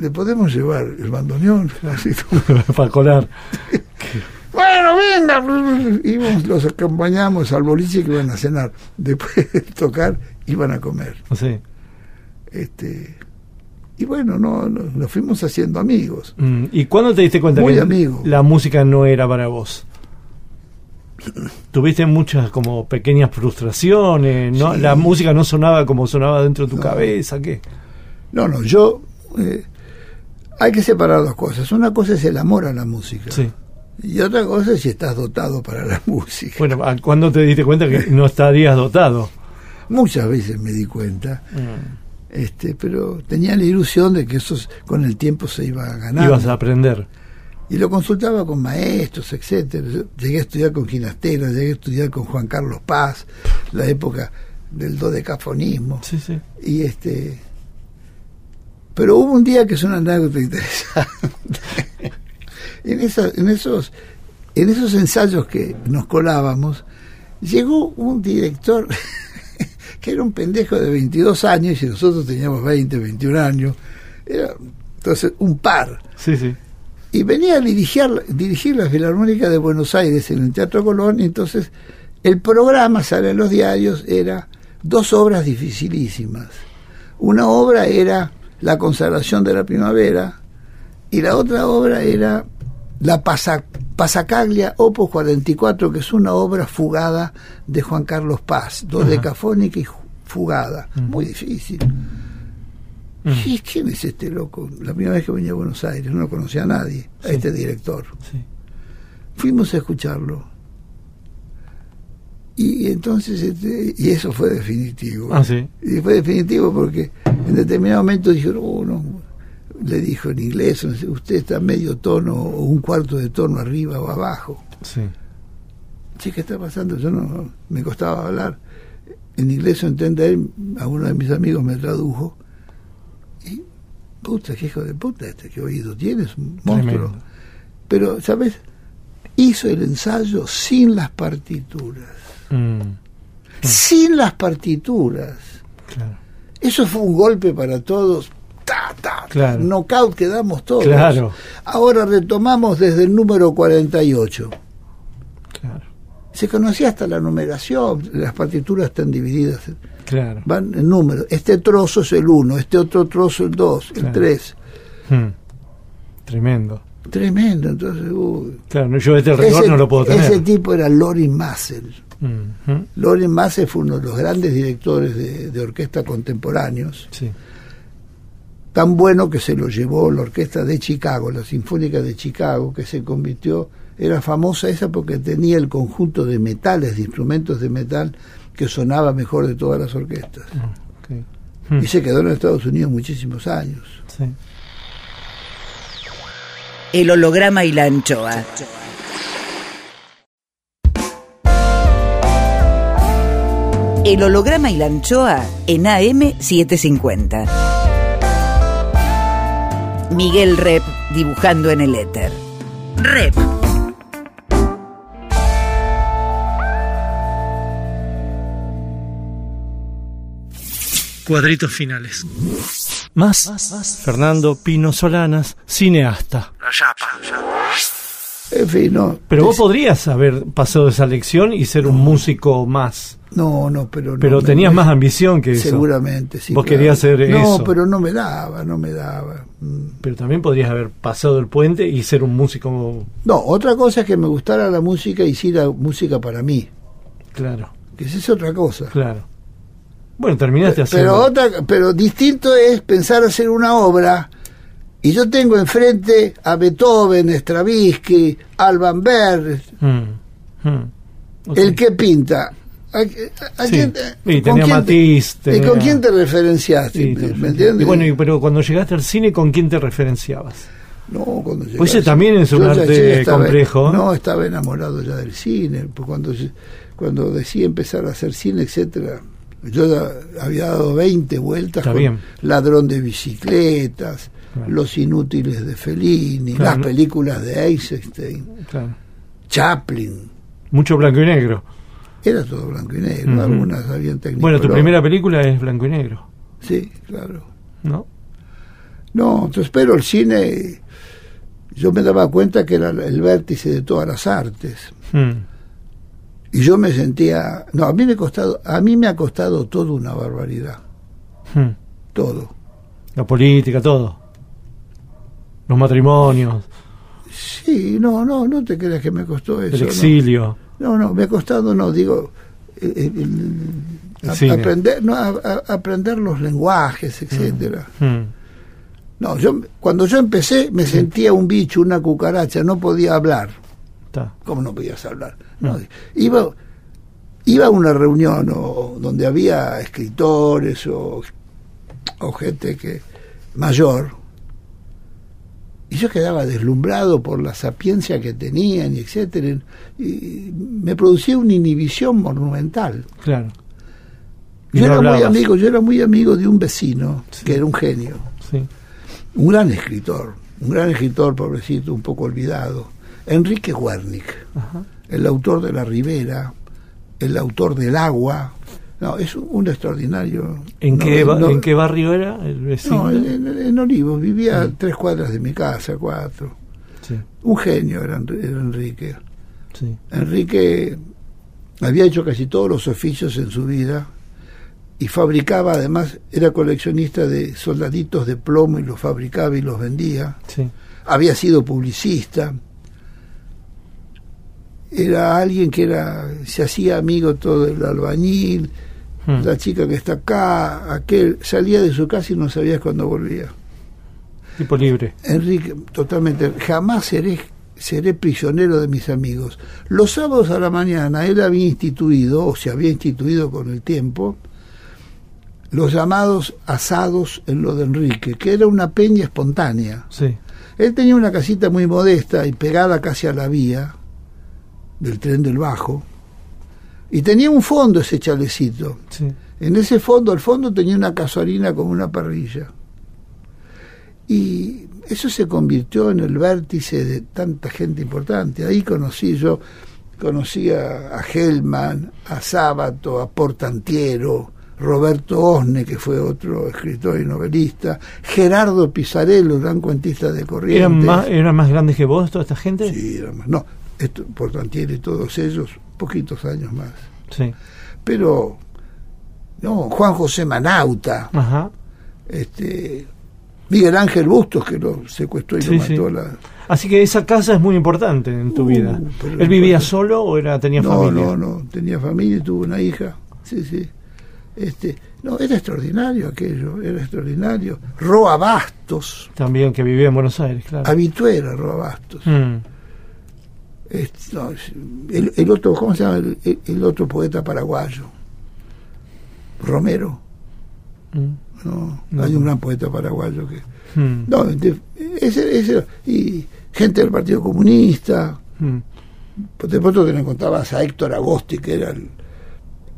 ¿le podemos llevar el bandoneón? Para colar. bueno, venga. Íbamos, los acompañamos al boliche que iban a cenar. Después de tocar, iban a comer. Sí. Este, y bueno, no, no- nos fuimos haciendo amigos. Mm, ¿Y cuándo te diste cuenta Muy que amigo. la música no era para vos? Tuviste muchas como pequeñas frustraciones, ¿no? Sí. La música no sonaba como sonaba dentro de tu No. cabeza, ¿qué? No, no, yo... eh, hay que separar dos cosas. Una cosa es el amor a la música. Sí. Y otra cosa es si estás dotado para la música. Bueno, ¿a ¿cuándo te diste cuenta que no estarías dotado? Muchas veces me di cuenta, este, pero tenía la ilusión de que eso con el tiempo se iba a ganar. Ibas a aprender. Y lo consultaba con maestros, etcétera. Yo llegué a estudiar con Ginastera, llegué a estudiar con Juan Carlos Paz, la época del dodecafonismo. Sí, sí. Y este. Pero hubo un día que es una anécdota interesante. en, esa- en, esos, en esos ensayos que nos colábamos, llegó un director que era un pendejo de 22 años y nosotros teníamos 20, 21 años. Era entonces un par. Sí, sí. Y venía a dirigir, dirigir la Filarmónica de Buenos Aires en el Teatro Colón. Y entonces el programa, sale en los diarios, era dos obras dificilísimas. Una obra era La consagración de la primavera y la otra obra era La Pasa- Pasacaglia Opus 44, que es una obra fugada de Juan Carlos Paz, dodecafónica y fugada. Muy difícil. ¿Y ¿Quién es este loco? La primera vez que venía a Buenos Aires, no conocía a nadie, a Sí. este director. sí. Fuimos a escucharlo. Y entonces, este, y eso fue definitivo. Ah, sí. Y fue definitivo porque en determinado momento dijeron, "Oh, no", le dijo en inglés, usted está medio tono o un cuarto de tono arriba o abajo. Sí. Sí, ¿qué está pasando? Yo no, me costaba hablar. En inglés entender, a uno de mis amigos me tradujo. Y, puta, qué hijo de puta este, qué oído tienes, un monstruo. Tremendo. Pero, ¿sabes? Hizo el ensayo sin las partituras. Mm, Sin las partituras. claro. Eso fue un golpe para todos. Ta, ta, Claro. Knockout quedamos todos. Claro. Ahora retomamos desde el número 48. Claro. Se conocía hasta la numeración, las partituras están divididas, Claro. van en números. Este trozo es el 1, este otro trozo el 2, el Claro. 3. Mm. Tremendo. Tremendo, entonces... uy. Claro, yo este Ese, no lo puedo tener. ese tipo era Lorin Massel. Lorin Massel fue uno de los grandes directores de, de orquesta contemporáneos, Sí. Tan bueno que se lo llevó la orquesta de Chicago, la Sinfónica de Chicago, que se convirtió, era famosa esa porque tenía el conjunto de metales, de instrumentos de metal, que sonaba mejor de todas las orquestas. Mm, Y se quedó en Estados Unidos muchísimos años. sí. El holograma y la anchoa. El holograma y la anchoa en AM750. Miguel Rep dibujando en el éter. Rep. Cuadritos finales. Más, Fernando Pino Solanas, cineasta. En fin, no. Pero vos podrías haber pasado esa lección y ser un músico más. No, no, pero no. Pero tenías más ambición que eso. Seguramente, sí. Vos claro. querías ser No, eso. pero no me daba, no me daba. Mm. Pero también podrías haber pasado el puente y ser un músico. No, otra cosa es que me gustara la música y hiciera música para mí. Claro, Que esa es otra cosa. claro. Bueno, terminaste haciendo. Pero otra, pero distinto es pensar hacer una obra y yo tengo enfrente a Beethoven, Stravinsky, Alban Berg, Mm, mm. El que pinta. ¿A, a- a Sí. quién- Y con tenía quién te- ¿Y con quién te referenciaste? Sí, te- ¿Me entiendes? Y bueno, y- pero cuando llegaste al cine, ¿con quién te referenciabas? No, cuando llegué Pues ese también es un arte estaba- complejo. No, estaba enamorado ya del cine. pues cuando, cuando decidí empezar a hacer cine, etcétera yo ya había dado 20 vueltas Está con bien. Ladrón de bicicletas, Claro. Los Inútiles de Fellini, Claro, las películas de Eisenstein, Claro. Chaplin. Mucho blanco y negro. Era todo blanco y negro, algunas habían técnicas. Bueno, tu primera película es blanco y negro, Sí, claro. ¿no? No, entonces, pero el cine, yo me daba cuenta que era el vértice de todas las artes. Mm, Y yo me sentía, no, a mí me ha costado, a mí me ha costado todo una barbaridad, mm. todo. La política, todo. Los matrimonios, Sí, no, no, no te creas que me costó eso. el exilio. No, no, me ha costado, no, digo, eh, eh, a- aprender, no, a- a- aprender los lenguajes, etcétera. Mm, No, yo cuando yo empecé me sentía un bicho, una cucaracha, no podía hablar. está. ¿Cómo no podías hablar? No, iba, iba a una reunión o, donde había escritores o, o gente que mayor y yo quedaba deslumbrado por la sapiencia que tenían y etcétera y me producía una inhibición monumental Claro. Y Yo no era muy amigo, yo era muy amigo de un vecino Sí. que era un genio, Sí. un gran escritor, un gran escritor, pobrecito, un poco olvidado, Enrique Wernick, Ajá. el autor de La Ribera, el autor del Agua. No, es un, un extraordinario. ¿En, no, qué, no- ¿En qué barrio era el vecino? No, en, Olivos, vivía tres cuadras de mi casa, cuatro. Sí, Un genio era, Enri- era Enrique. sí. Enrique había hecho casi todos los oficios en su vida y fabricaba, además, era coleccionista de soldaditos de plomo y los fabricaba y los vendía. sí. Había sido publicista. Era alguien que era se hacía amigo todo del albañil, Hmm. la chica que está acá, aquel, salía de su casa y no sabías cuándo volvía. Tipo libre. Enrique, totalmente, jamás seré, seré prisionero de mis amigos. Los sábados a la mañana él había instituido, o se había instituido con el tiempo, los llamados asados en lo de Enrique, que era una peña espontánea. Sí. Él tenía una casita muy modesta y pegada casi a la vía del tren del Bajo, y tenía un fondo ese chalecito. Sí. En ese fondo, al fondo tenía una casuarina como una parrilla. Y eso se convirtió en el vértice de tanta gente importante. Ahí conocí yo, conocí a, a Hellman, a Sábato, a Portantiero, Roberto Osne, que fue otro escritor y novelista, Gerardo Pizarello, gran cuentista de Corrientes. ¿Eran más, ¿Eran más grandes que vos toda esta gente? Sí, eran más. No, esto, Portantiero y todos ellos, poquitos años más. Sí. Pero, no, Juan José Manauta, Ajá. este Miguel Ángel Bustos que lo secuestró y Sí, lo sí. mató la Así que esa casa es muy importante en tu Uh, vida. ¿Él vivía solo o era tenía no familia? no no tenía familia y tuvo una hija sí sí este no era extraordinario aquello era extraordinario Roa Bastos También que vivía en Buenos Aires, claro. habitué era Roa Bastos Mm. No, el, el otro cómo se llama el, otro poeta paraguayo Romero Mm. no, hay un gran poeta paraguayo que Mm. no de- ese, ese y gente del Partido Comunista Mm. Pues de pronto te lo encontrabas a Héctor Agosti, que era el,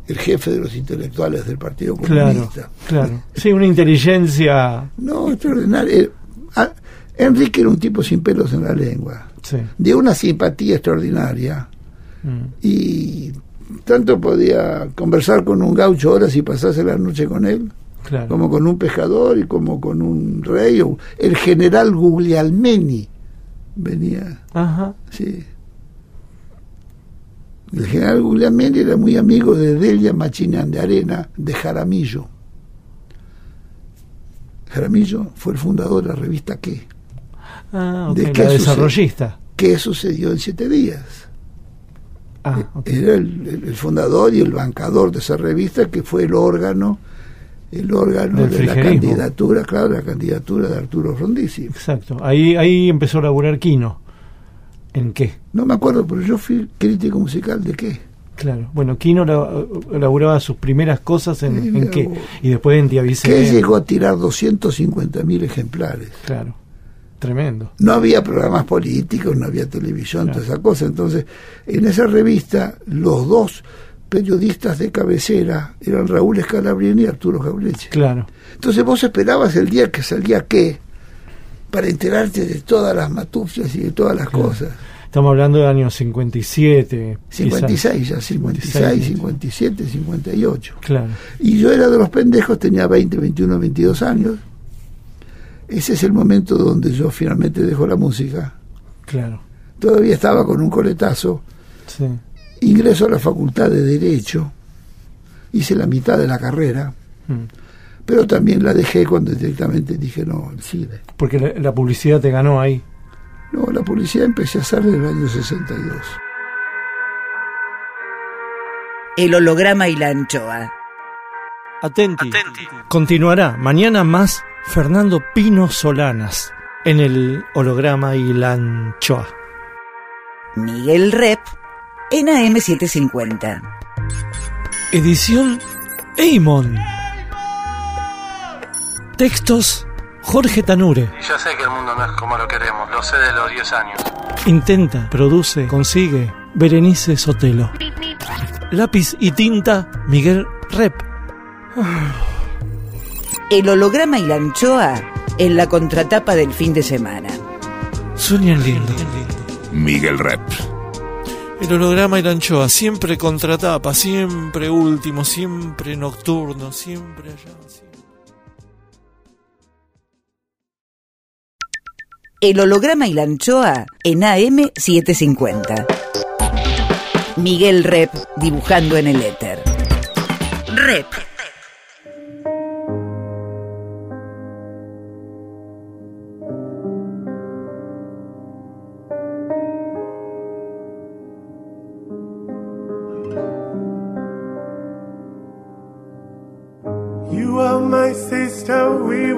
el jefe de los intelectuales del Partido Claro, Comunista. claro. Sí, una inteligencia. No, extraordinario. Eh, Enrique era un tipo sin pelos en la lengua, Sí. de una simpatía extraordinaria, Mm. y tanto podía conversar con un gaucho horas y pasarse la noche con él, Claro. como con un pescador y como con un rey. o el general Guglielmeni venía, Ajá. sí. El general Guglielmeni era muy amigo de Delia Machinan de Arena, de Jaramillo. Jaramillo fue el fundador de la revista ¿Qué? Ah, ok, ¿De la qué sucede? desarrollista. ¿Qué sucedió en siete días? Ah, ok. Era el, fundador y el bancador de esa revista que fue el órgano, el órgano Del de la candidatura, claro, la candidatura de Arturo Frondizi. Exacto. Ahí, ahí empezó a laburar Quino. ¿En qué? No me acuerdo, pero yo fui crítico musical de qué. Claro. Bueno, Quino la- laburaba sus primeras cosas en, Sí, en qué. Y después en Diavise. Que llegó a tirar 250 mil ejemplares. Claro. Tremendo. No había programas políticos, no había televisión, Claro. toda esa cosa. Entonces, en esa revista, los dos periodistas de cabecera eran Raúl Escalabrini y Arturo Jaureche. Claro. Entonces vos esperabas el día que salía qué para enterarte de todas las matufias y de todas las Claro. cosas. Estamos hablando del año 57. quizás. 56 ya, 56, 56, 57, 58. Claro. Y yo era de los pendejos, tenía 20, 21, 22 años. Ese es el momento donde yo finalmente dejo la música. Claro. Todavía estaba con un coletazo. Sí. Ingreso a la facultad de Derecho. Hice la mitad de la carrera. Mm. Pero también la dejé cuando directamente dije, no, el cine. Porque la, la publicidad te ganó ahí. No, la publicidad empecé a hacer en el año 62. El holograma y la anchoa. Atenti. Continuará mañana más Fernando Pino Solanas en el holograma y la anchoa. Miguel Rep en AM750. Edición Eimon. Textos Jorge Tanure. Y yo sé que el mundo no es como lo queremos, lo sé de los 10 años. Intenta, produce, consigue Berenice Sotelo. Lápiz y tinta Miguel Rep. El holograma y la anchoa en la contratapa del fin de semana. Sueñan lindo. Miguel Rep. El holograma y la anchoa, siempre contratapa, siempre último, siempre nocturno, siempre allá. siempre- El holograma y la anchoa en AM750. Miguel Rep dibujando en el éter. Rep.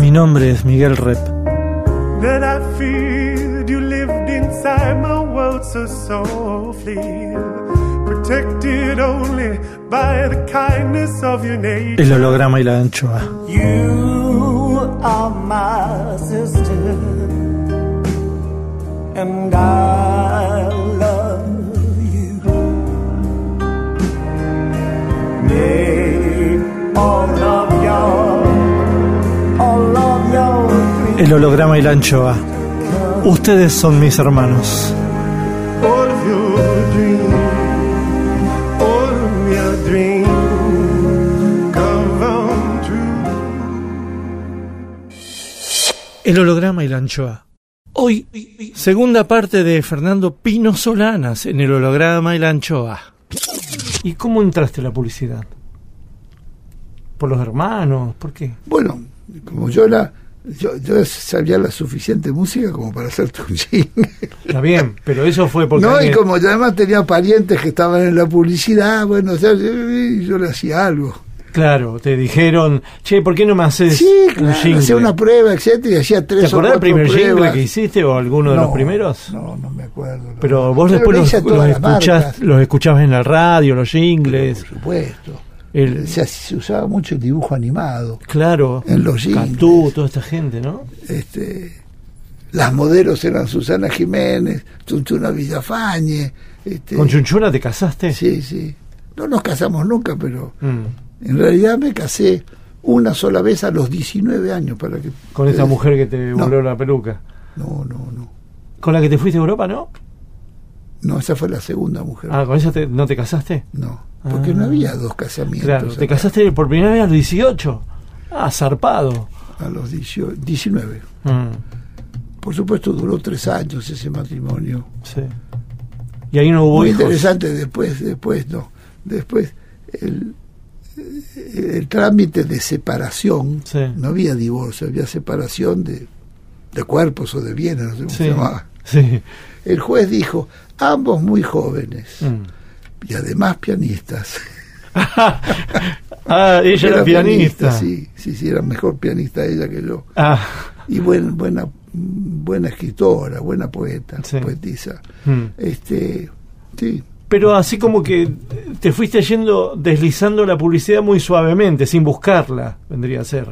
Mi nombre es Miguel Rep. that I feared. You lived inside my world so softly, protected only by the kindness of your nature. El holograma y la anchoa. You are my sister, and I love you. All El holograma y la anchoa. Ustedes son mis hermanos. El holograma y la anchoa. Hoy, segunda parte de Fernando Pino Solanas en el holograma y la anchoa. ¿Y cómo entraste a la publicidad? ¿Por los hermanos? ¿Por qué? Bueno, como yo la yo, yo sabía la suficiente música como para hacerte un jingle. Está bien, pero eso fue porque... No, y como yo además tenía parientes que estaban en la publicidad, bueno, o sea, yo, yo le hacía algo. Claro, te dijeron, che, ¿por qué no me haces Sí, un claro, hacía una prueba, etcétera, y hacía tres ¿Te acordás del primer jingle que hiciste o alguno de No, los primeros? No, no me acuerdo. Pero vos Pero después los, los escuchás, los escuchabas en la radio, los jingles. Por supuesto. El, Se, se usaba mucho el dibujo animado. claro, En los. Cantú, toda esta gente, ¿no? Este, las modelos eran Susana Jiménez, Chunchuna Villafañe. Este, ¿Con Chunchuna te casaste? Sí, sí. No nos casamos nunca, pero Mm. en realidad me casé una sola vez a los 19 años para que Con esta eh, mujer que te no. voló la peluca. No, no, no. ¿Con la que te fuiste a Europa, no? No, esa fue la segunda mujer. Ah, ¿con esa te- no te casaste? No, porque Ah. no había dos casamientos. Claro, te acá. casaste por primera vez a los 18. Ah, zarpado. A los 18 19. Mm, Por supuesto duró tres años ese matrimonio. sí. Y ahí no hubo Muy hijos. interesante después, después no. Después el, el trámite de separación, Sí. no había divorcio, había separación de, de cuerpos o de bienes, no sé cómo se Sí. llamaba. Sí. El juez dijo, ambos muy jóvenes Mm. y además pianistas. Ah, ella era, pianista. Sí, sí, sí, era mejor pianista ella que yo. Ah, Y buen, buena, buena escritora, buena poeta, Sí. poetisa. mm. Este, sí, Pero así como que te fuiste yendo deslizando la publicidad muy suavemente, sin buscarla, vendría a ser.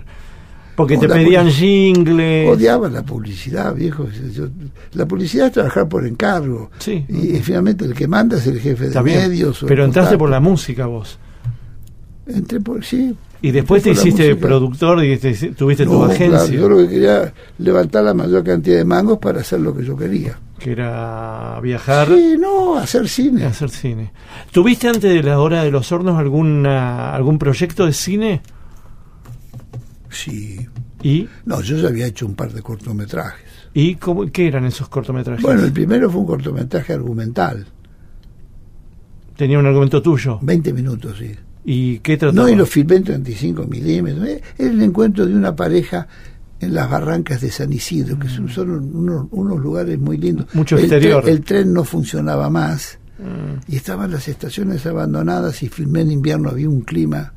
Porque No, te pedían jingles. odiaba la publicidad, viejo. Yo- la publicidad es trabajar por encargo. Sí. Y, y finalmente el que manda es el jefe de bien. medios. Pero entraste por la música vos. Entré por, sí. Y después te hiciste productor y te- tuviste tu agencia. claro, yo lo que quería levantar la mayor cantidad de mangos para hacer lo que yo quería. Que era viajar Sí, no, hacer cine. hacer cine. ¿Tuviste antes de la hora de los hornos alguna, algún proyecto de cine? Sí. ¿Y, No, yo ya había hecho un par de cortometrajes. y cómo, qué eran esos cortometrajes? Bueno, el primero fue un cortometraje argumental, Tenía un argumento tuyo. 20 minutos, sí. ¿Y qué trataba? No, y lo filmé en 35 milímetros. Eh, Es el encuentro de una pareja en las barrancas de San Isidro, que son, son unos, unos lugares muy lindos. Mucho el exterior. Tren, el tren no funcionaba más. y estaban las estaciones abandonadas y filmé en invierno, había un clima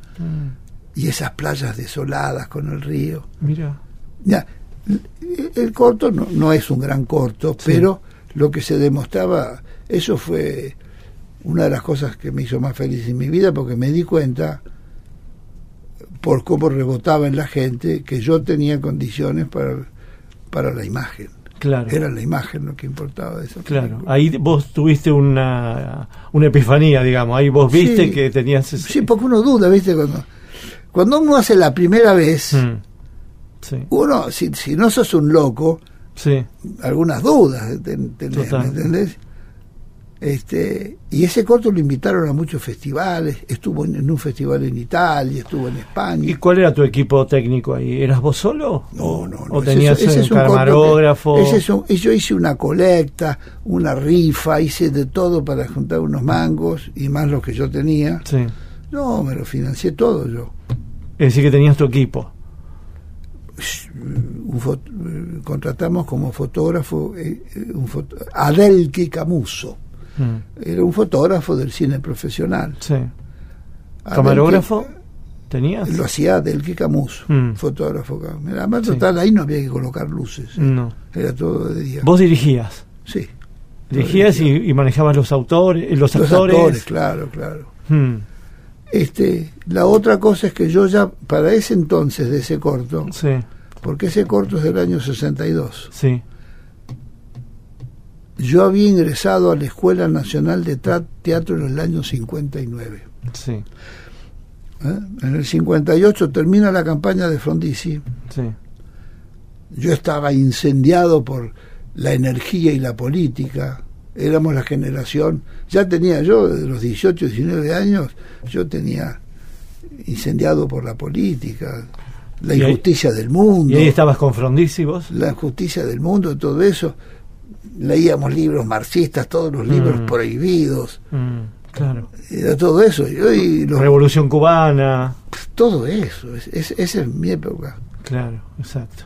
y esas playas desoladas con el río. Mira. Ya, el, el corto no, no es un gran corto, pero lo que se demostraba, eso fue una de las cosas que me hizo más feliz en mi vida porque me di cuenta por cómo rebotaba en la gente que yo tenía condiciones para, para la imagen. Claro. Era la imagen lo que importaba de esa Claro, película. ahí vos tuviste una, una epifanía, digamos, ahí vos viste Sí. que tenías ese... Sí, porque uno duda, ¿viste? Cuando, cuando uno hace la primera vez, Mm. Sí, uno, si, si no sos un loco, sí, algunas dudas ten- tenés. ¿me entendés? Este, y ese corto lo invitaron a muchos festivales, estuvo en, en un festival en Italia, estuvo en España. ¿Y cuál era tu equipo técnico ahí? ¿Eras vos solo? No, no, no. ¿O ese tenías es- ese un es que- camarógrafo? ese es un- yo hice una colecta, una rifa, hice de todo para juntar unos mangos y más los que yo tenía. Sí. No, me lo financié todo yo. Es decir, que tenías tu equipo. Un fot- eh, contratamos como fotógrafo eh, eh, un foto- Adelki Camuso. Mm. Era un fotógrafo del cine profesional. Sí. ¿Camarógrafo? ¿Tenías? Lo hacía Adelki Camuso, Mm. fotógrafo. Además, Sí. total, ahí no había que colocar luces. No. Era todo de día. Vos dirigías. Sí. Dirigías y, y manejabas los autores, los, Los actores. actores, claro, claro. Mm. Este, la otra cosa es que yo ya, para ese entonces de ese corto, Sí, porque ese corto es del año 62, sí. yo había ingresado a la Escuela Nacional de Teatro en el año 59. Sí, ¿eh? En el 58 termina la campaña de Frondizi. sí. Yo estaba incendiado por la energía y la política. Éramos la generación. Ya tenía yo, de los 18, 19 años, yo tenía incendiado por la política, la ahí- injusticia del mundo. ¿Y ahí estabas con Frondizi vos? la injusticia del mundo, todo eso. Leíamos libros marxistas, todos los libros Mm. prohibidos, Mm, claro. era todo eso. Y hoy los- Revolución cubana. todo eso, es, es- esa es mi época. Claro, exacto.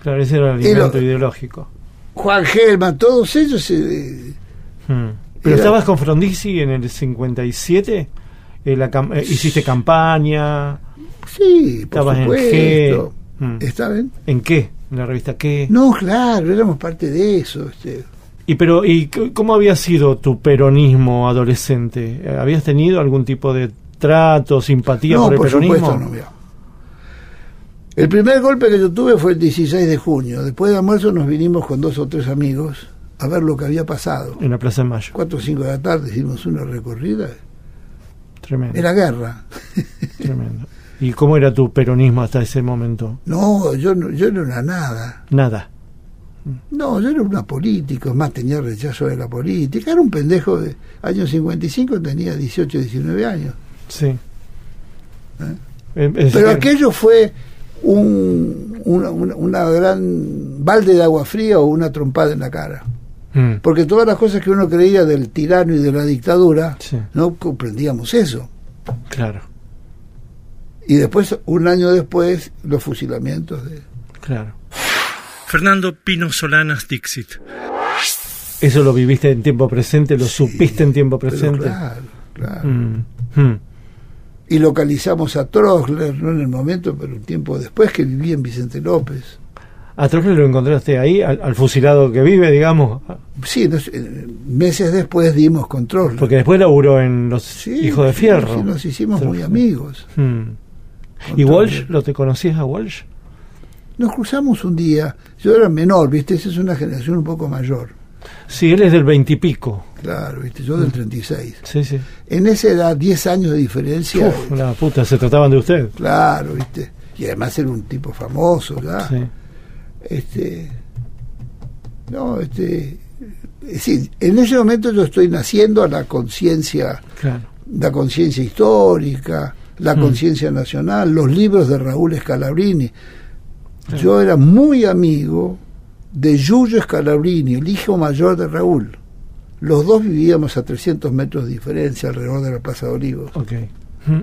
Claro, ese era el lo- alimento ideológico. Juan Gelman, todos ellos. eh, Mm. Pero Era- estabas con Frondizi en el 57, eh, la cam- eh, hiciste campaña, sí, por estabas en supuesto. G. Mm. ¿Está bien? ¿En qué? ¿En la revista qué? No, claro, éramos parte de eso. Este. Y pero y cómo había sido tu peronismo adolescente? Eh, ¿Habías tenido algún tipo de trato, simpatía No, por el por peronismo? supuesto no. mira. El primer golpe que yo tuve fue el 16 de junio. Después de almuerzo nos vinimos con dos o tres amigos a ver lo que había pasado. En la Plaza de Mayo. Cuatro o cinco de la tarde hicimos una recorrida. Tremendo. Era guerra. Tremendo. ¿Y cómo era tu peronismo hasta ese momento? No, yo no, yo no era nada. Nada. No, yo era una político, más tenía rechazo de la política. Era un pendejo de años 55, tenía 18, 19 años. Sí. Eh, es- Pero eh, aquello fue un, una, una- una gran balde de agua fría o una trompada en la cara. Mm, Porque todas las cosas que uno creía del tirano y de la dictadura, Sí. no comprendíamos eso. Claro, Y después, un año después, los fusilamientos de... claro. Fernando Pino Solanas Dixit. ¿Eso lo viviste en tiempo presente? ¿Lo supiste en tiempo presente? claro, claro. Mm, mm. Y localizamos a Trosler, no en el momento, pero un tiempo después que vivía en Vicente López. ¿A Trujillo lo encontraste ahí, al, al fusilado que vive, digamos? Sí, eh, meses después dimos con Trosler. Porque después laburó en Los Sí, Hijos de Fierro. sí, nos hicimos muy amigos. Mm. con ¿Y Walsh? ¿Lo te conocías a Walsh? Nos cruzamos un día. Yo era menor, ¿viste? Esa es una generación un poco mayor. Sí, él es del veintipico. Claro, ¿viste? Yo del 36. Sí, sí. En esa edad, 10 años de diferencia. Uf, la puta, se trataban de usted. Claro, ¿viste? Y además era un tipo famoso, ¿ya? Sí. Este. No, este. Es decir, en ese momento yo estoy naciendo a la conciencia, Claro. la conciencia histórica, la Mm. conciencia nacional, los libros de Raúl Scalabrini. Claro. Yo era muy amigo de Giulio Scalabrini, el hijo mayor de Raúl. Los dos vivíamos a 300 metros de diferencia alrededor de la Plaza de Olivos. Mm.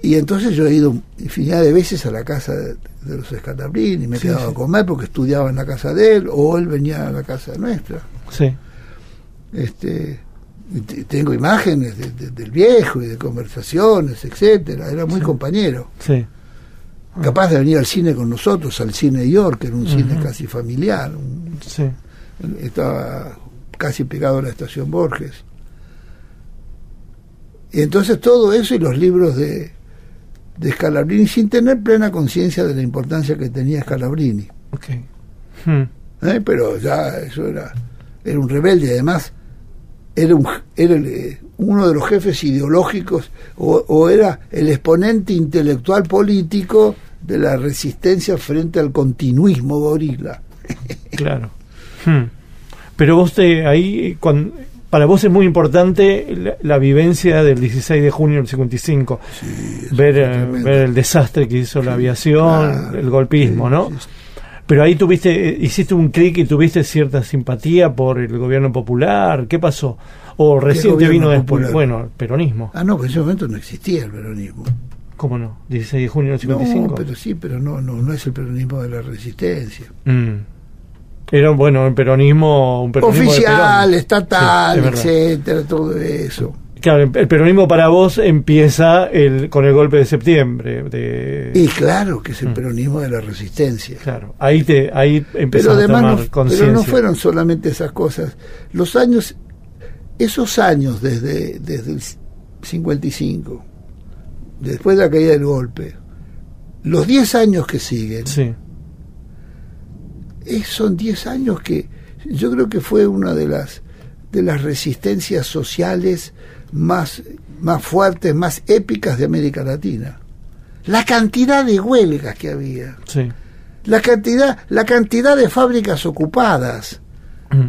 Y entonces yo he ido infinidad de veces a la casa de, de los Scalabrini, me Sí, quedaba sí. a comer porque estudiaba en la casa de él, o él venía a la casa nuestra. Sí. Este, Y te- Tengo imágenes de- de- del viejo y de conversaciones, etcétera. Era muy compañero. Sí. Capaz de venir al cine con nosotros, al cine York, que era un cine casi familiar. un- Sí. estaba casi pegado a la estación Borges. Y entonces todo eso y los libros de, de Scalabrini, sin tener plena conciencia de la importancia que tenía Scalabrini. Ok. Hmm. ¿eh? Pero ya eso era, era un rebelde, además era, un, era el, eh, uno de los jefes ideológicos o, o era el exponente intelectual político de la resistencia frente al continuismo gorila. Claro. Hmm. Pero vos te, ahí, cuan- para vos es muy importante la, la vivencia del 16 de junio del 55. ver, eh, ver el desastre que hizo la aviación, Claro. el golpismo, Sí, ¿no? sí. Pero ahí tuviste, eh, hiciste un clic y tuviste cierta simpatía por el gobierno popular. ¿Qué pasó? ¿O recién te vino después? popular? Bueno, el peronismo. Ah, no, pero en ese momento no existía el peronismo. ¿Cómo no? 16 de junio del 55. No, pero sí, pero no, no, no es el peronismo de la resistencia. Mm. Era bueno, un peronismo, un peronismo Oficial, Perón. estatal, Sí, es etcétera, todo eso. Claro, el peronismo para vos empieza el, con el golpe de septiembre. De, Y claro que es Mm. el peronismo de la resistencia. claro, ahí te ahí empezás a tomar no, pero no fueron solamente esas cosas. Los años, esos años desde, desde el 55, después de la caída del golpe, los 10 años que siguen, Sí, eh, son 10 años que yo creo que fue una de las de las resistencias sociales más, más fuertes, más épicas de América Latina. La cantidad de huelgas que había, sí. la cantidad, la cantidad de fábricas ocupadas.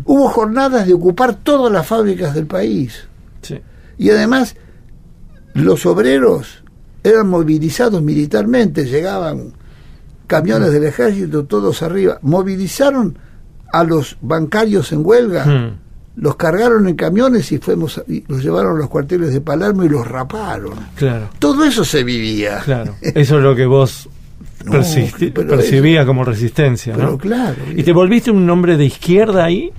Hubo jornadas de ocupar todas las fábricas del país. sí. Y además, los obreros eran movilizados militarmente, llegaban camiones del ejército, todos arriba. Movilizaron a los bancarios en huelga, Mm, los cargaron en camiones y, fuimos, y los llevaron a los cuarteles de Palermo y los raparon. claro, Todo eso se vivía. claro. Eso es lo que vos No, percibías como resistencia, Pero ¿no? claro. ¿Y te volviste un hombre de izquierda ahí?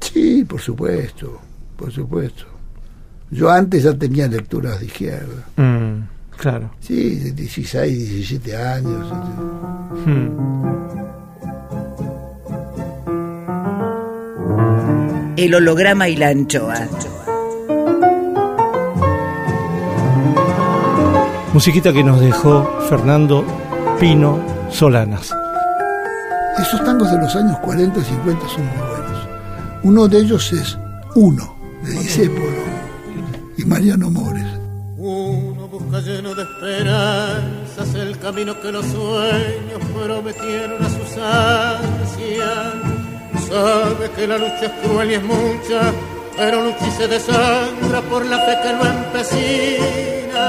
Sí, por supuesto, por supuesto. Yo antes ya tenía lecturas de izquierda. Mm, claro. Sí, de 16, 17 años. Mm. El holograma y la anchoa. Musiquita que nos dejó Fernando Pino Solanas. Esos tangos de los años 40 y 50 son muy buenos. Uno de ellos es Uno, de Disépolo y Mariano Mores. Camino que los sueños prometieron a sus ansias. Sabe que la lucha es cruel y es mucha, pero lucha y se desangra por la fe que lo empecina.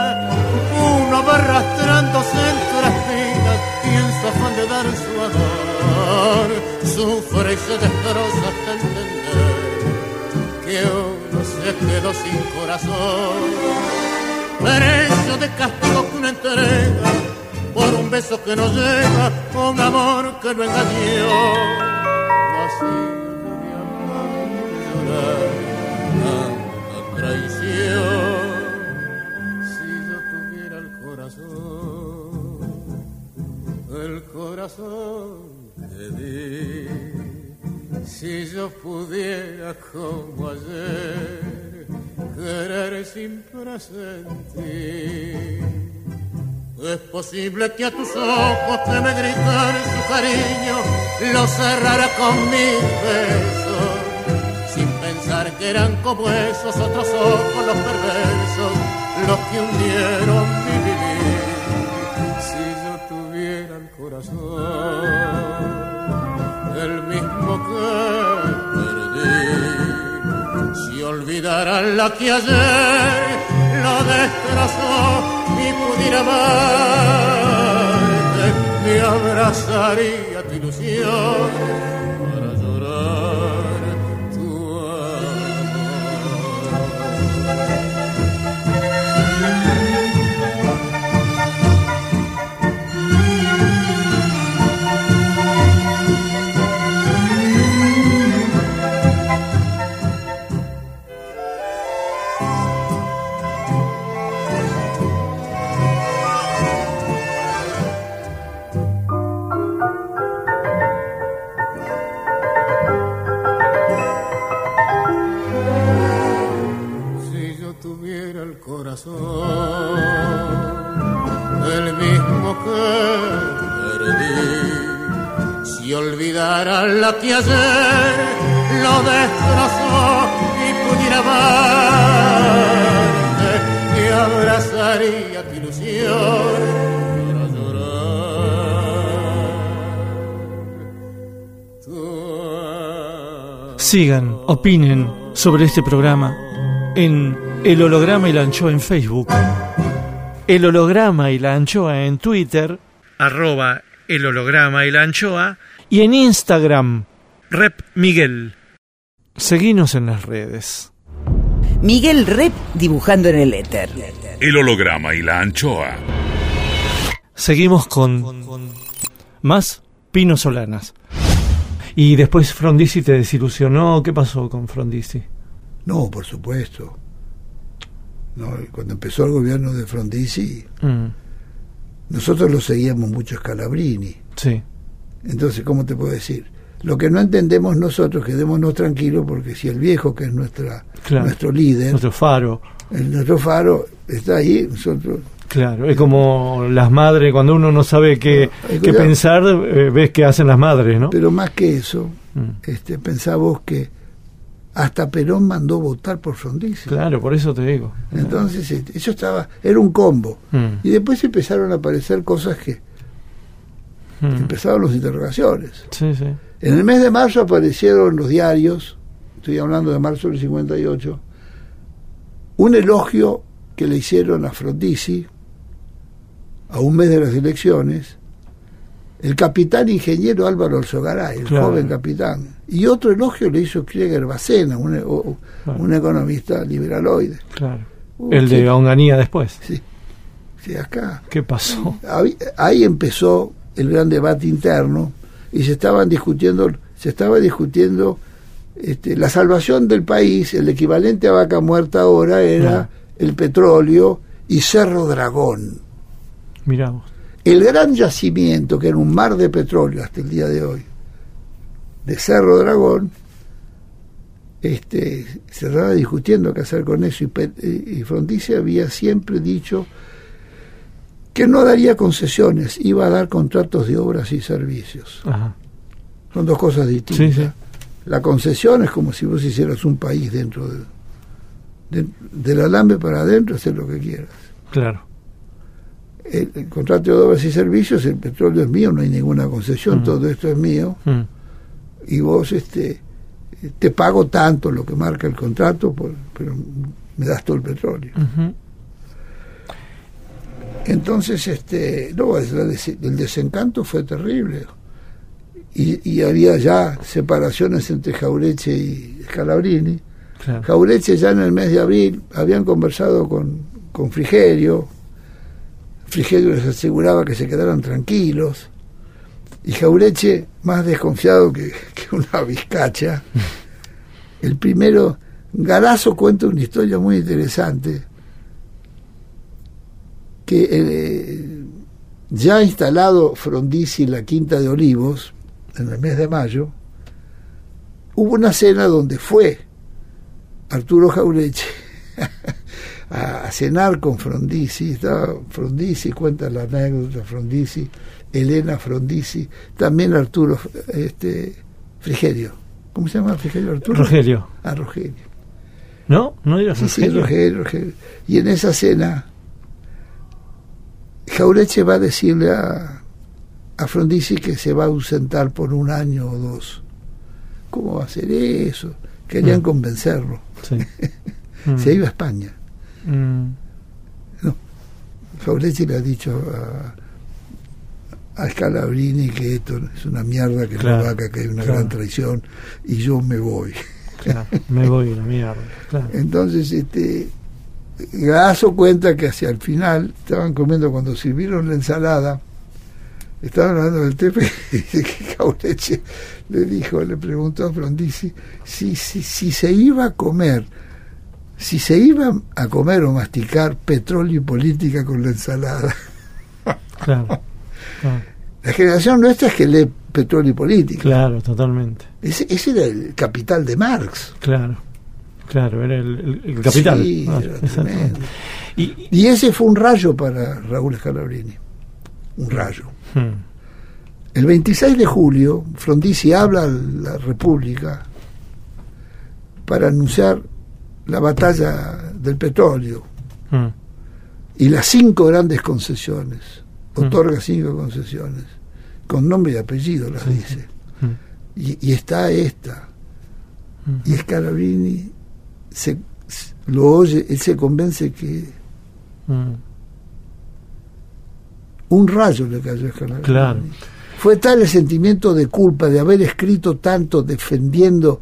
Uno va arrastrándose entre espinas y en su afán de dar su amor sufre y se destroza hasta entender que uno se quedó sin corazón. Precio de castigo que una entrega por un beso que no llega, un amor que no engañó. Así de amar y llorar tanta traición. Si yo tuviera el corazón, el corazón que di, si yo pudiera como ayer querer sin presentir. Es posible que a tus ojos que me gritan su cariño lo cerrara con mis besos, sin pensar que eran como esos otros ojos los perversos, los que hundieron mi vivir. Si yo tuviera el corazón, el mismo que perdí, si olvidara la que ayer lo destrozó y pudiera amarte, me abrazaría tu ilusión corazón, el mismo que perdí. Si olvidara la que ayer lo destrozó y pudiera amarte, te abrazaría tu ilusión. Sigan, opinen sobre este programa en El Holograma y la Anchoa en Facebook, El Holograma y la Anchoa en Twitter, arroba El Holograma y la Anchoa, y en Instagram, Rep Miguel. Seguinos en las redes. Miguel Rep dibujando en el éter. El holograma y la anchoa. Seguimos con más Pino Solanas. Y después Frondizi te desilusionó. ¿Qué pasó con Frondizi? No, por supuesto. No, cuando empezó el gobierno de Frondizi, Mm, nosotros lo seguíamos mucho Scalabrini. sí, Entonces, ¿cómo te puedo decir? Lo que no entendemos nosotros, quedémonos tranquilos, porque si el viejo, que es nuestra, Claro. nuestro líder, nuestro faro. el, nuestro faro, está ahí, nosotros Claro, es como las madres, cuando uno no sabe qué, qué pensar, eh, ves que hacen las madres, ¿no? Pero más que eso, Mm. este, pensamos que hasta Perón mandó votar por Frondizi. Claro, por eso te digo. Entonces, este, eso estaba, era un combo. Mm, Y después empezaron a aparecer cosas que mm. empezaron las interrogaciones. Sí, sí. En el mes de marzo aparecieron los diarios, estoy hablando de marzo del 58, un elogio que le hicieron a Frondizi a un mes de las elecciones, el capitán ingeniero Álvaro Alzogaray, el Claro. joven capitán, y otro elogio le hizo Krieger Bacena, un, o- Claro. un economista liberaloide. Claro. Uh, El de Onganía después. sí, sí, acá. ¿Qué pasó? Ahí, ahí empezó el gran debate interno y se estaban discutiendo se estaba discutiendo este, la salvación del país el equivalente a vaca muerta ahora era el petróleo y Cerro Dragón Mirá vos. el gran yacimiento que era un mar de petróleo hasta el día de hoy de Cerro Dragón este, se estaba discutiendo qué hacer con eso y, y Frondizi había siempre dicho que no daría concesiones, iba a dar contratos de obras y servicios. Ajá. Son dos cosas distintas. Sí, sí. La concesión es como si vos hicieras un país dentro de, de- del alambre para adentro, hacer lo que quieras. Claro. El, el contrato de obras y servicios, el petróleo es mío, no hay ninguna concesión, Mm. todo esto es mío, Mm, y vos este te pago tanto lo que marca el contrato, por- pero me das todo el petróleo. Entonces, este, no, el desencanto fue terrible. Y, y había ya separaciones entre Jaureche y Scalabrini. Claro. Jaureche ya en el mes de abril habían conversado con, con Frigerio. Frigerio les aseguraba que se quedaran tranquilos. Y Jaureche, más desconfiado que, una vizcacha, el primero, Garazo cuenta una historia muy interesante, que eh, ya instalado Frondizi en la Quinta de Olivos, en el mes de mayo, hubo una cena donde fue Arturo Jaureche a, a cenar con Frondizi, estaba Frondizi, cuenta la anécdota Frondizi, Elena Frondizi, también Arturo este, Frigerio. ¿Cómo se llama Frigerio Arturo? Rogelio. Ah, Rogelio. ¿No? ¿No digas Sí, sí, Rogelio? Rogelio. Y en esa cena, Jaureche va a decirle a, a Frondizi que se va a ausentar por un año o dos. ¿Cómo va a ser eso? Querían Mm. convencerlo. Sí. Mm, Se iba a España. mm, Fabretti le ha dicho a, a Scalabrini que esto es una mierda, que Claro, no va, que hay una claro. gran traición y yo me voy. claro. Me voy a la mierda. Entonces, este, Gaso cuenta que hacia el final estaban comiendo cuando sirvieron la ensalada, estaban hablando del tepe y dice que Caureche le dijo, le preguntó a Frondizi si, si, si se iba a comer, si se iba a comer o masticar petróleo y política con la ensalada. Claro. Claro. La generación nuestra es que lee petróleo y política. Claro, totalmente. Ese, ese era el capital de Marx. Claro. Claro, era el, capital. Sí, Ah, era Y ese fue un rayo para Raúl Scalabrini. Un rayo. hmm, El 26 de julio, Frondizi habla a la República para anunciar la batalla del petróleo hmm, y las cinco grandes concesiones. Otorga cinco concesiones. Con nombre y apellido las dice. Y, y está esta. Y Scalabrini se, lo oye, él se convence que un rayo le cayó a Scalabrini. Claro. Fue tal el sentimiento de culpa de haber escrito tanto defendiendo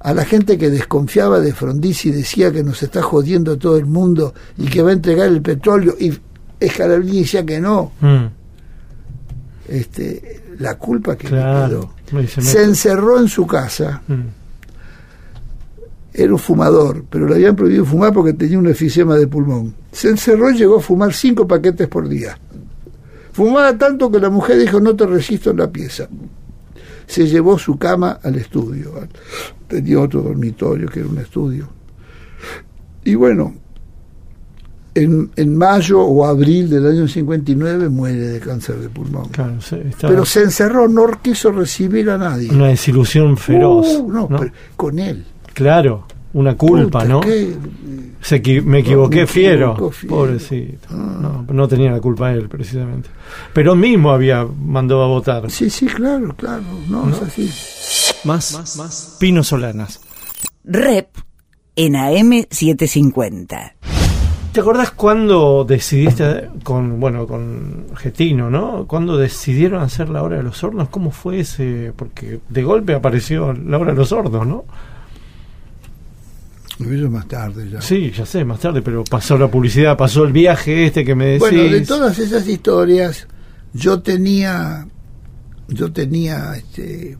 a la gente que desconfiaba de Frondizi y decía que nos está jodiendo todo el mundo y que va a entregar el petróleo y Scalabrini decía que no. Hmm, Este, la culpa que Claro. le quedó. se encerró en su casa, hmm. era un fumador, pero le habían prohibido fumar porque tenía un efisema de pulmón. Se encerró y llegó a fumar cinco paquetes por día. Fumaba tanto que la mujer dijo, no te resisto en la pieza. Se llevó su cama al estudio. Tenía otro dormitorio que era un estudio. Y bueno, en, en mayo o abril del año 59 muere de cáncer de pulmón. Claro, se- estaba Pero se encerró, no quiso recibir a nadie. una desilusión feroz. Uh, no, ¿no? pero con él. Claro, una culpa, Puta, ¿no? qué- Se me equivoqué me fiero. fiero. Pobrecito. Ah. No, no tenía la culpa él, precisamente. Pero mismo había mandado a votar. Sí, sí, claro, claro. No, es así. Más, más, Pino Solanas. Rep en AM750. ¿Te acordás cuando decidiste con, bueno, con Getino, ¿no? Cuando decidieron hacer la hora de los hornos, ¿cómo fue ese? Porque de golpe apareció la hora de los hornos, ¿no? Lo hizo más tarde ya. Sí, ya sé, más tarde, pero pasó la publicidad, pasó el viaje este que me decís. Bueno, de todas esas historias, yo tenía, yo tenía este,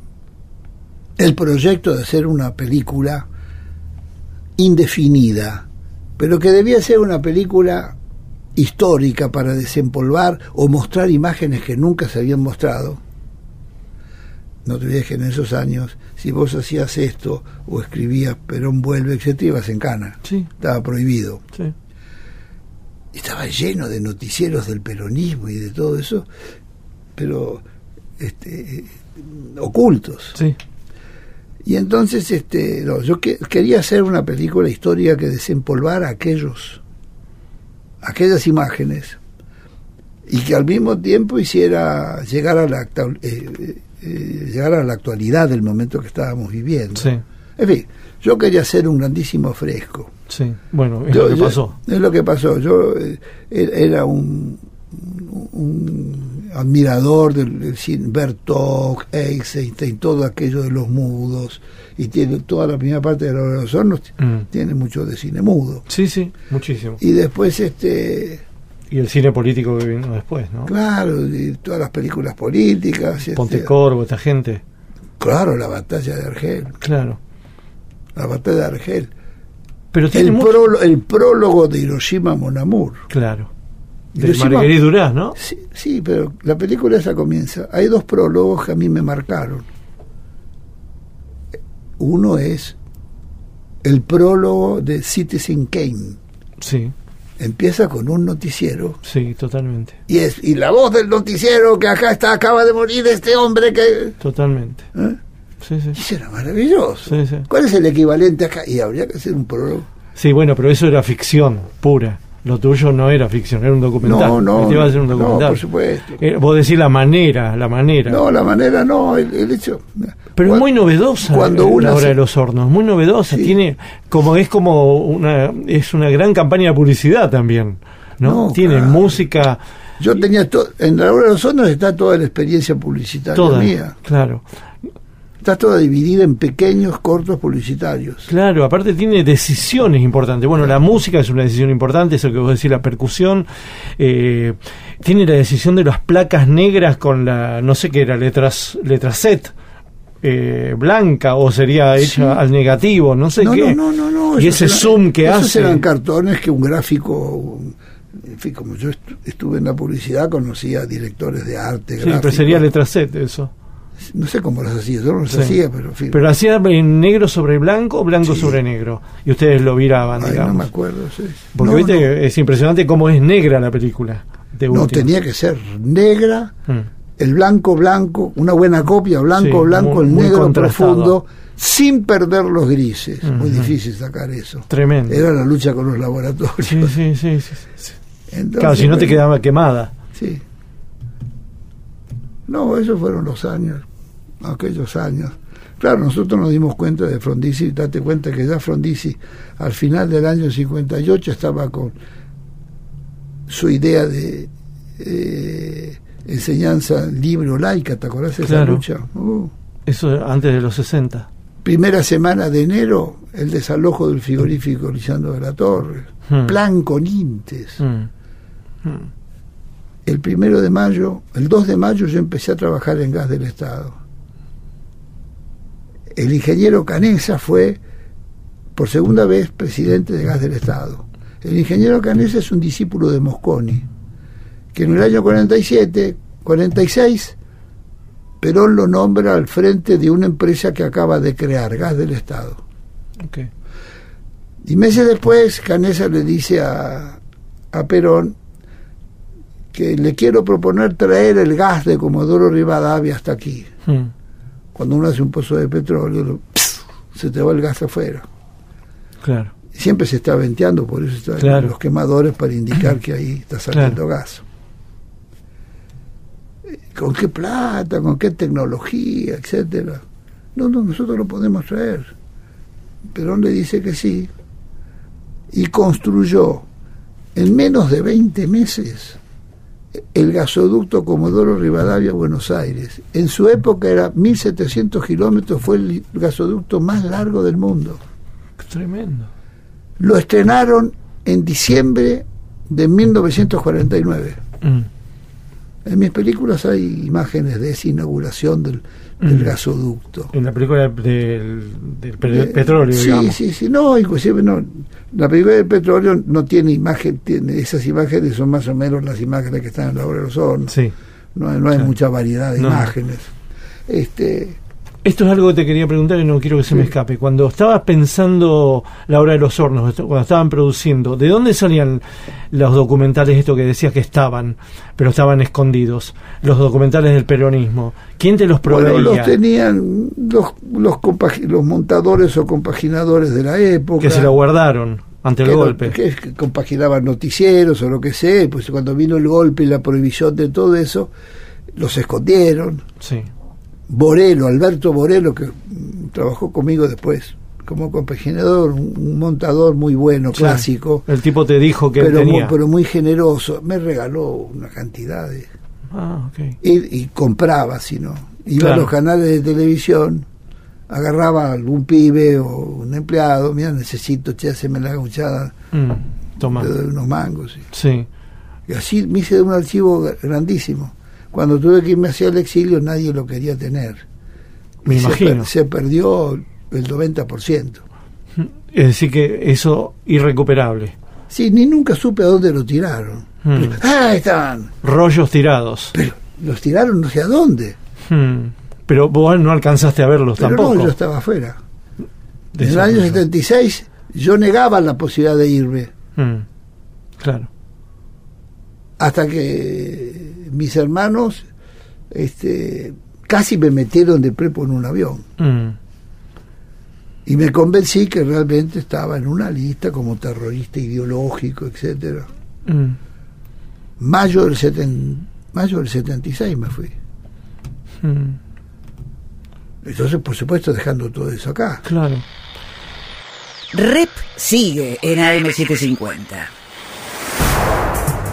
el proyecto de hacer una película indefinida, pero que debía ser una película histórica para desempolvar o mostrar imágenes que nunca se habían mostrado. No te olvides que en esos años, si vos hacías esto o escribías Perón vuelve, etc., ibas en cana. Sí, Estaba prohibido sí. estaba lleno de noticieros del peronismo y de todo eso, pero este, ocultos. Sí, Y entonces este, no, yo que- quería hacer una película histórica que desempolvara aquellos, aquellas imágenes y que al mismo tiempo hiciera llegar a la, eh, eh, llegar a la actualidad del momento que estábamos viviendo. sí, En fin, yo quería hacer un grandísimo fresco. sí. Bueno, es Yo- lo que yo- pasó. Es lo que pasó. Yo eh, er- era un, un admirador cine, Bertok, Eisenstein, todo aquello de los mudos, y tiene toda la primera parte de de los hornos, Mm. tiene mucho de cine mudo. Sí, sí, muchísimo. Y después, este Y el cine político que vino después, ¿no? claro, y todas las películas políticas. este, Pontecorvo, esta gente. claro, la batalla de Argel, Claro. la batalla de Argel. Pero tiene El, mucho... prólogo, el prólogo de Hiroshima Mon Amour. Claro. De Marguerite Duras, ¿no? Sí, sí, pero la película esa comienza. Hay dos prólogos que a mí me marcaron. Uno es el prólogo de Citizen Kane. Sí, Empieza con un noticiero sí, totalmente. y es y la voz del noticiero que acá está acaba de morir este hombre que Totalmente. ¿eh? Sí, sí. Y eso era maravilloso. Sí, sí. ¿Cuál es el equivalente acá? Y habría que hacer un prólogo. Sí, bueno, pero eso era ficción pura. Lo tuyo no era ficción, era un documental. No, no, Este iba a ser un no, documental. por supuesto. Eh, vos decís la manera, la manera. No, la manera no, el, el hecho. Pero es muy novedosa cuando eh, una la hora se- de los hornos, muy novedosa, Sí. tiene como es como una es una gran campaña de publicidad también, ¿no? No, tiene claro. música Yo tenía to- en la hora de los hornos está toda la experiencia publicitaria toda, mía. claro. Está toda dividida en pequeños cortos publicitarios. Claro, aparte tiene decisiones importantes. Bueno, la música es una decisión importante, eso que vos decís, la percusión. eh, tiene la decisión de las placas negras con la, no sé qué era, letras, letra set. eh, blanca o sería hecha Sí. al negativo, no sé no, qué. no, no, no, no. y ese eran- zoom que esos hace. eran cartones que un gráfico, en fin, como yo estu- estuve en la publicidad, conocía directores de arte, Sí, pero sería letra set eso. No sé cómo las hacía, yo no las Sí. hacía, pero en fin. Pero hacía en negro sobre blanco o blanco Sí. sobre negro. Y ustedes lo viraban, Ay, digamos. no me acuerdo. sí. Porque No, viste no. es impresionante cómo es negra la película. De No, tenía que ser negra, Mm. el blanco blanco, una buena copia, blanco Sí, blanco, muy- el negro profundo, sin perder los grises. Muy difícil sacar eso. Tremendo. Era la lucha con los laboratorios. Sí, sí, sí. Entonces, Claro, si no te quedaba quemada. Sí. No, esos fueron los años, aquellos años. Claro, nosotros nos dimos cuenta de Frondizi, date cuenta que ya Frondizi al final del año 58 estaba con su idea de eh, enseñanza libre o laica, ¿te acordás de esa lucha? Uh. Eso antes de los 60. Primera semana de enero, el desalojo del frigorífico Lisandro de la Torre, Hmm. plan con Intes. Mm. El primero de mayo, el 2 de mayo yo empecé a trabajar en gas del Estado. El ingeniero Canesa fue por segunda vez presidente de gas del Estado. El ingeniero Canesa es un discípulo de Mosconi, que en el año 47, 46, Perón lo nombra al frente de una empresa que acaba de crear, gas del Estado. Ok. Y meses después, Canesa le dice a, a Perón que le quiero proponer traer el gas de Comodoro Rivadavia hasta aquí. Mm. Cuando uno hace un pozo de petróleo, se te va el gas afuera. Claro. Siempre se está venteando, por eso están Claro. los quemadores para indicar que ahí está saliendo gas. ¿Con qué plata? ¿Con qué tecnología? Etcétera. No, no, nosotros lo podemos traer. Perón le dice que sí. Y construyó en menos de 20 meses el gasoducto Comodoro Rivadavia Buenos Aires. En su época era 1700 kilómetros, fue el gasoducto más largo del mundo. Tremendo. Lo estrenaron en diciembre de 1949. Mm. En mis películas hay imágenes de esa inauguración del, del Mm. gasoducto. En la película del, Eh, petróleo, sí, digamos. Sí, sí, no, inclusive no. La película del petróleo no tiene imagen, tiene esas imágenes son más o menos las imágenes que están en la obra de los hornos. Sí. No, hay- no hay Claro. mucha variedad de No. imágenes. Este, Esto es algo que te quería preguntar y no quiero que se me escape. Cuando estabas pensando la obra de los hornos, cuando estaban produciendo, ¿de dónde salían los documentales, esto que decías que estaban, pero estaban escondidos? Los documentales del peronismo. ¿Quién te los proveía? bueno, los tenían los, los, montadores o compaginadores de la época. que se lo guardaron ante el que, golpe. que, que compaginaban noticieros o lo que sea, pues cuando vino el golpe y la prohibición de todo eso, los escondieron. Sí. Borelo, Alberto Borelo, que trabajó conmigo después como compaginador, un, montador muy bueno, Sí. clásico, El tipo te dijo que pero muy, tenía. pero muy generoso. Me regaló una cantidad de... Ah, ok. Y, y compraba, si no. Iba Claro. a los canales de televisión, agarraba a algún pibe o un empleado, mira, necesito, che, haceme la gauchada, Mm, Toma. te doy unos mangos. sí. Sí. Y así me hice de un archivo grandísimo. Cuando tuve que irme hacia el exilio, nadie lo quería tener. Me Y imagino. Se, perdió el 90%. Es decir, que eso irrecuperable. Sí, ni nunca supe a dónde lo tiraron. Mm. Ah, estaban. Rollos tirados. Pero los tiraron no sé a dónde. Mm. Pero vos no alcanzaste a verlos Pero tampoco. no, yo estaba afuera. De en el año cosa. 76 yo negaba la posibilidad de irme. Mm. Claro. Hasta que mis hermanos este, casi me metieron de prepo en un avión. Mm. Y me convencí que realmente estaba en una lista como terrorista ideológico, etcétera. Mm. Mayo del, seten- mayo del 76 me fui. Mm. Entonces, por supuesto, dejando todo eso acá. Claro. Rep sigue en AM750.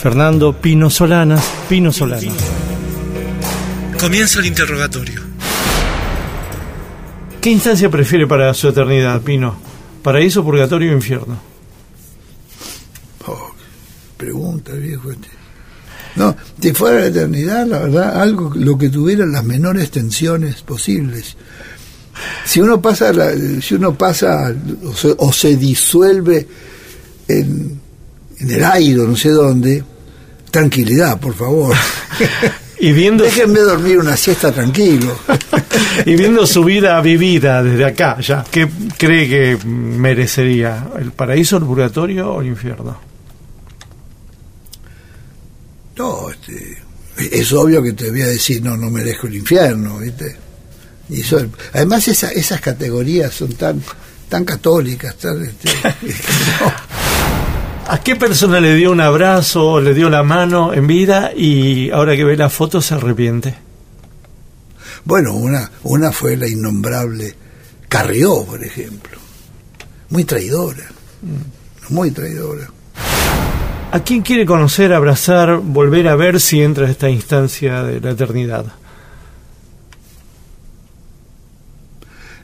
Fernando Pino Solanas, Pino Solanas. Comienza el interrogatorio. ¿Qué instancia prefiere para su eternidad, Pino? ¿Paraíso, purgatorio o infierno? Oh, pregunta, viejo. Este. No, si fuera la eternidad, la verdad, algo lo que tuviera las menores tensiones posibles. Si uno pasa, la- si uno pasa o se, o se disuelve en, en el aire, no sé dónde, tranquilidad, por favor. Y viendo, Déjenme dormir una siesta tranquilo. y viendo su vida vivida desde acá, ya, ¿qué cree que merecería? ¿El paraíso, el purgatorio o el infierno? No, este, es obvio que te voy a decir, no, no merezco el infierno, ¿viste? Y eso, además esa- esas categorías son tan tan católicas, tan, este, no. ¿A qué persona le dio un abrazo, le dio la mano en vida y ahora que ve la foto se arrepiente? Bueno, una, una fue la innombrable Carrió, por ejemplo. Muy traidora, muy traidora. ¿A quién quiere conocer, abrazar, volver a ver si entra a esta instancia de la eternidad?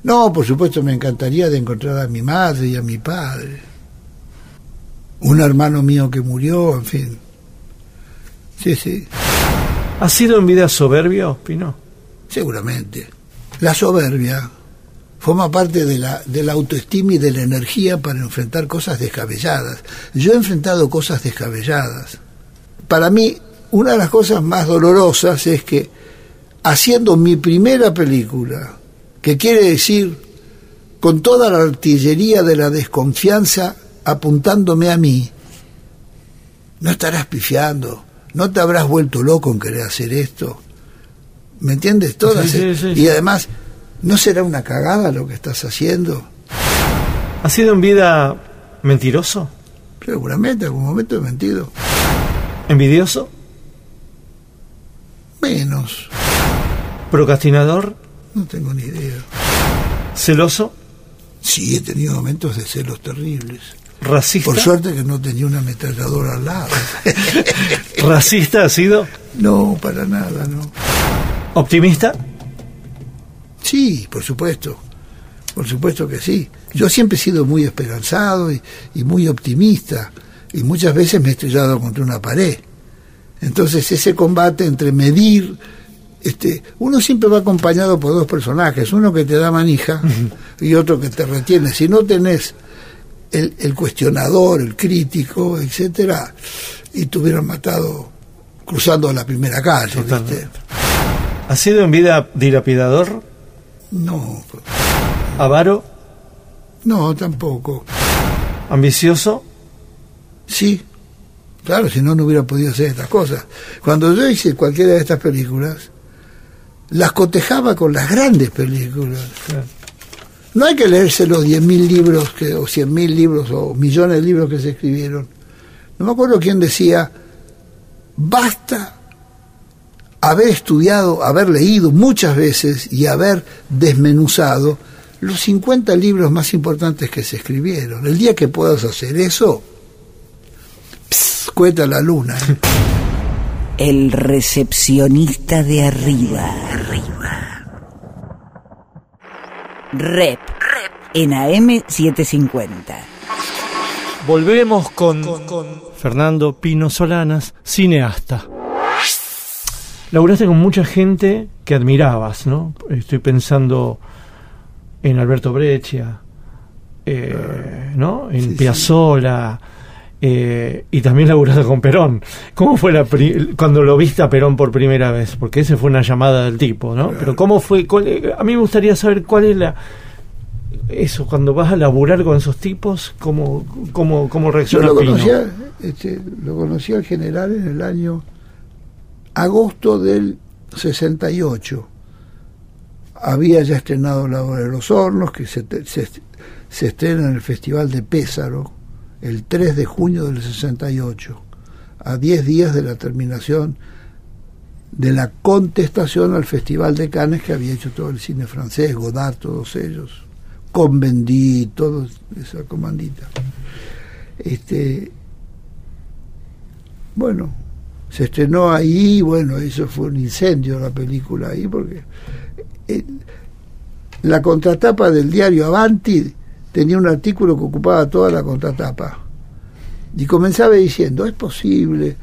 No, por supuesto, me encantaría de encontrar a mi madre y a mi padre. Un hermano mío que murió, en fin. Sí, sí, ¿Ha sido en vida soberbio, Pino? seguramente. La soberbia forma parte de la, de la autoestima y de la energía para enfrentar cosas descabelladas. Yo he enfrentado cosas descabelladas. Para mí, una de las cosas más dolorosas es que haciendo mi primera película, que quiere decir con toda la artillería de la desconfianza apuntándome a mí, no estarás pifiando, no te habrás vuelto loco en querer hacer esto. ¿Me entiendes? Todas. Sí, sí, sí, y además, ¿no será una cagada lo que estás haciendo? ¿Ha sido en vida mentiroso? Seguramente, en algún momento he mentido. ¿Envidioso? Menos, ¿Procrastinador? no tengo ni idea. ¿Celoso? Sí, he tenido momentos de celos terribles. ¿Racista? Por suerte que no tenía una ametralladora al lado. ¿Racista ha sido? no, para nada, no. ¿Optimista? Sí, por supuesto. Por supuesto que sí. Yo siempre he sido muy esperanzado y, y muy optimista. Y muchas veces me he estrellado contra una pared. Entonces ese combate entre medir, este, uno siempre va acompañado por dos personajes, uno que te da manija y otro que te retiene. Si no tenés el, el cuestionador, el crítico, etcétera, y te hubieran matado cruzando la primera calle, ¿viste? ¿Ha sido en vida dilapidador? No, ¿Avaro? no, tampoco. ¿Ambicioso? Sí, claro, si no, no hubiera podido hacer estas cosas. Cuando yo hice cualquiera de estas películas, las cotejaba con las grandes películas. Claro. No hay que leerse los 10.000 libros que, o 100.000 libros o millones de libros que se escribieron. No me acuerdo quién decía, basta haber estudiado, haber leído muchas veces y haber desmenuzado los 50 libros más importantes que se escribieron. El día que puedas hacer eso, pss, cuenta la luna. ¿eh? El recepcionista de arriba. Arriba. Rep. En AM750. Volvemos con, Fernando Pino Solanas, cineasta. Laburaste con mucha gente que admirabas, ¿no? Estoy pensando en Alberto Breccia, eh, ¿no? En Sí, sí. Eh, y también laburaste con Perón. ¿Cómo fue la pri- cuando lo viste a Perón por primera vez? Porque esa fue una llamada del tipo, ¿no? Pero ¿cómo fue? cuál- eh, a mí me gustaría saber cuál es la... Eso, cuando vas a laburar con esos tipos, ¿cómo, cómo, cómo Yo reacciona lo Pino? conocía, este, lo conocí al general en el año agosto del 68. Había ya estrenado La Hora de los Hornos, que se, se, se estrena en el Festival de Pésaro el 3 de junio del 68, a 10 días de la terminación de la contestación al Festival de Cannes que había hecho todo el cine francés, Godard, todos ellos, Convendí, toda esa comandita. Este, bueno, se estrenó ahí, bueno, eso fue un incendio la película ahí, porque eh, la contratapa del diario Avanti tenía un artículo que ocupaba toda la contratapa. Y comenzaba diciendo, es posible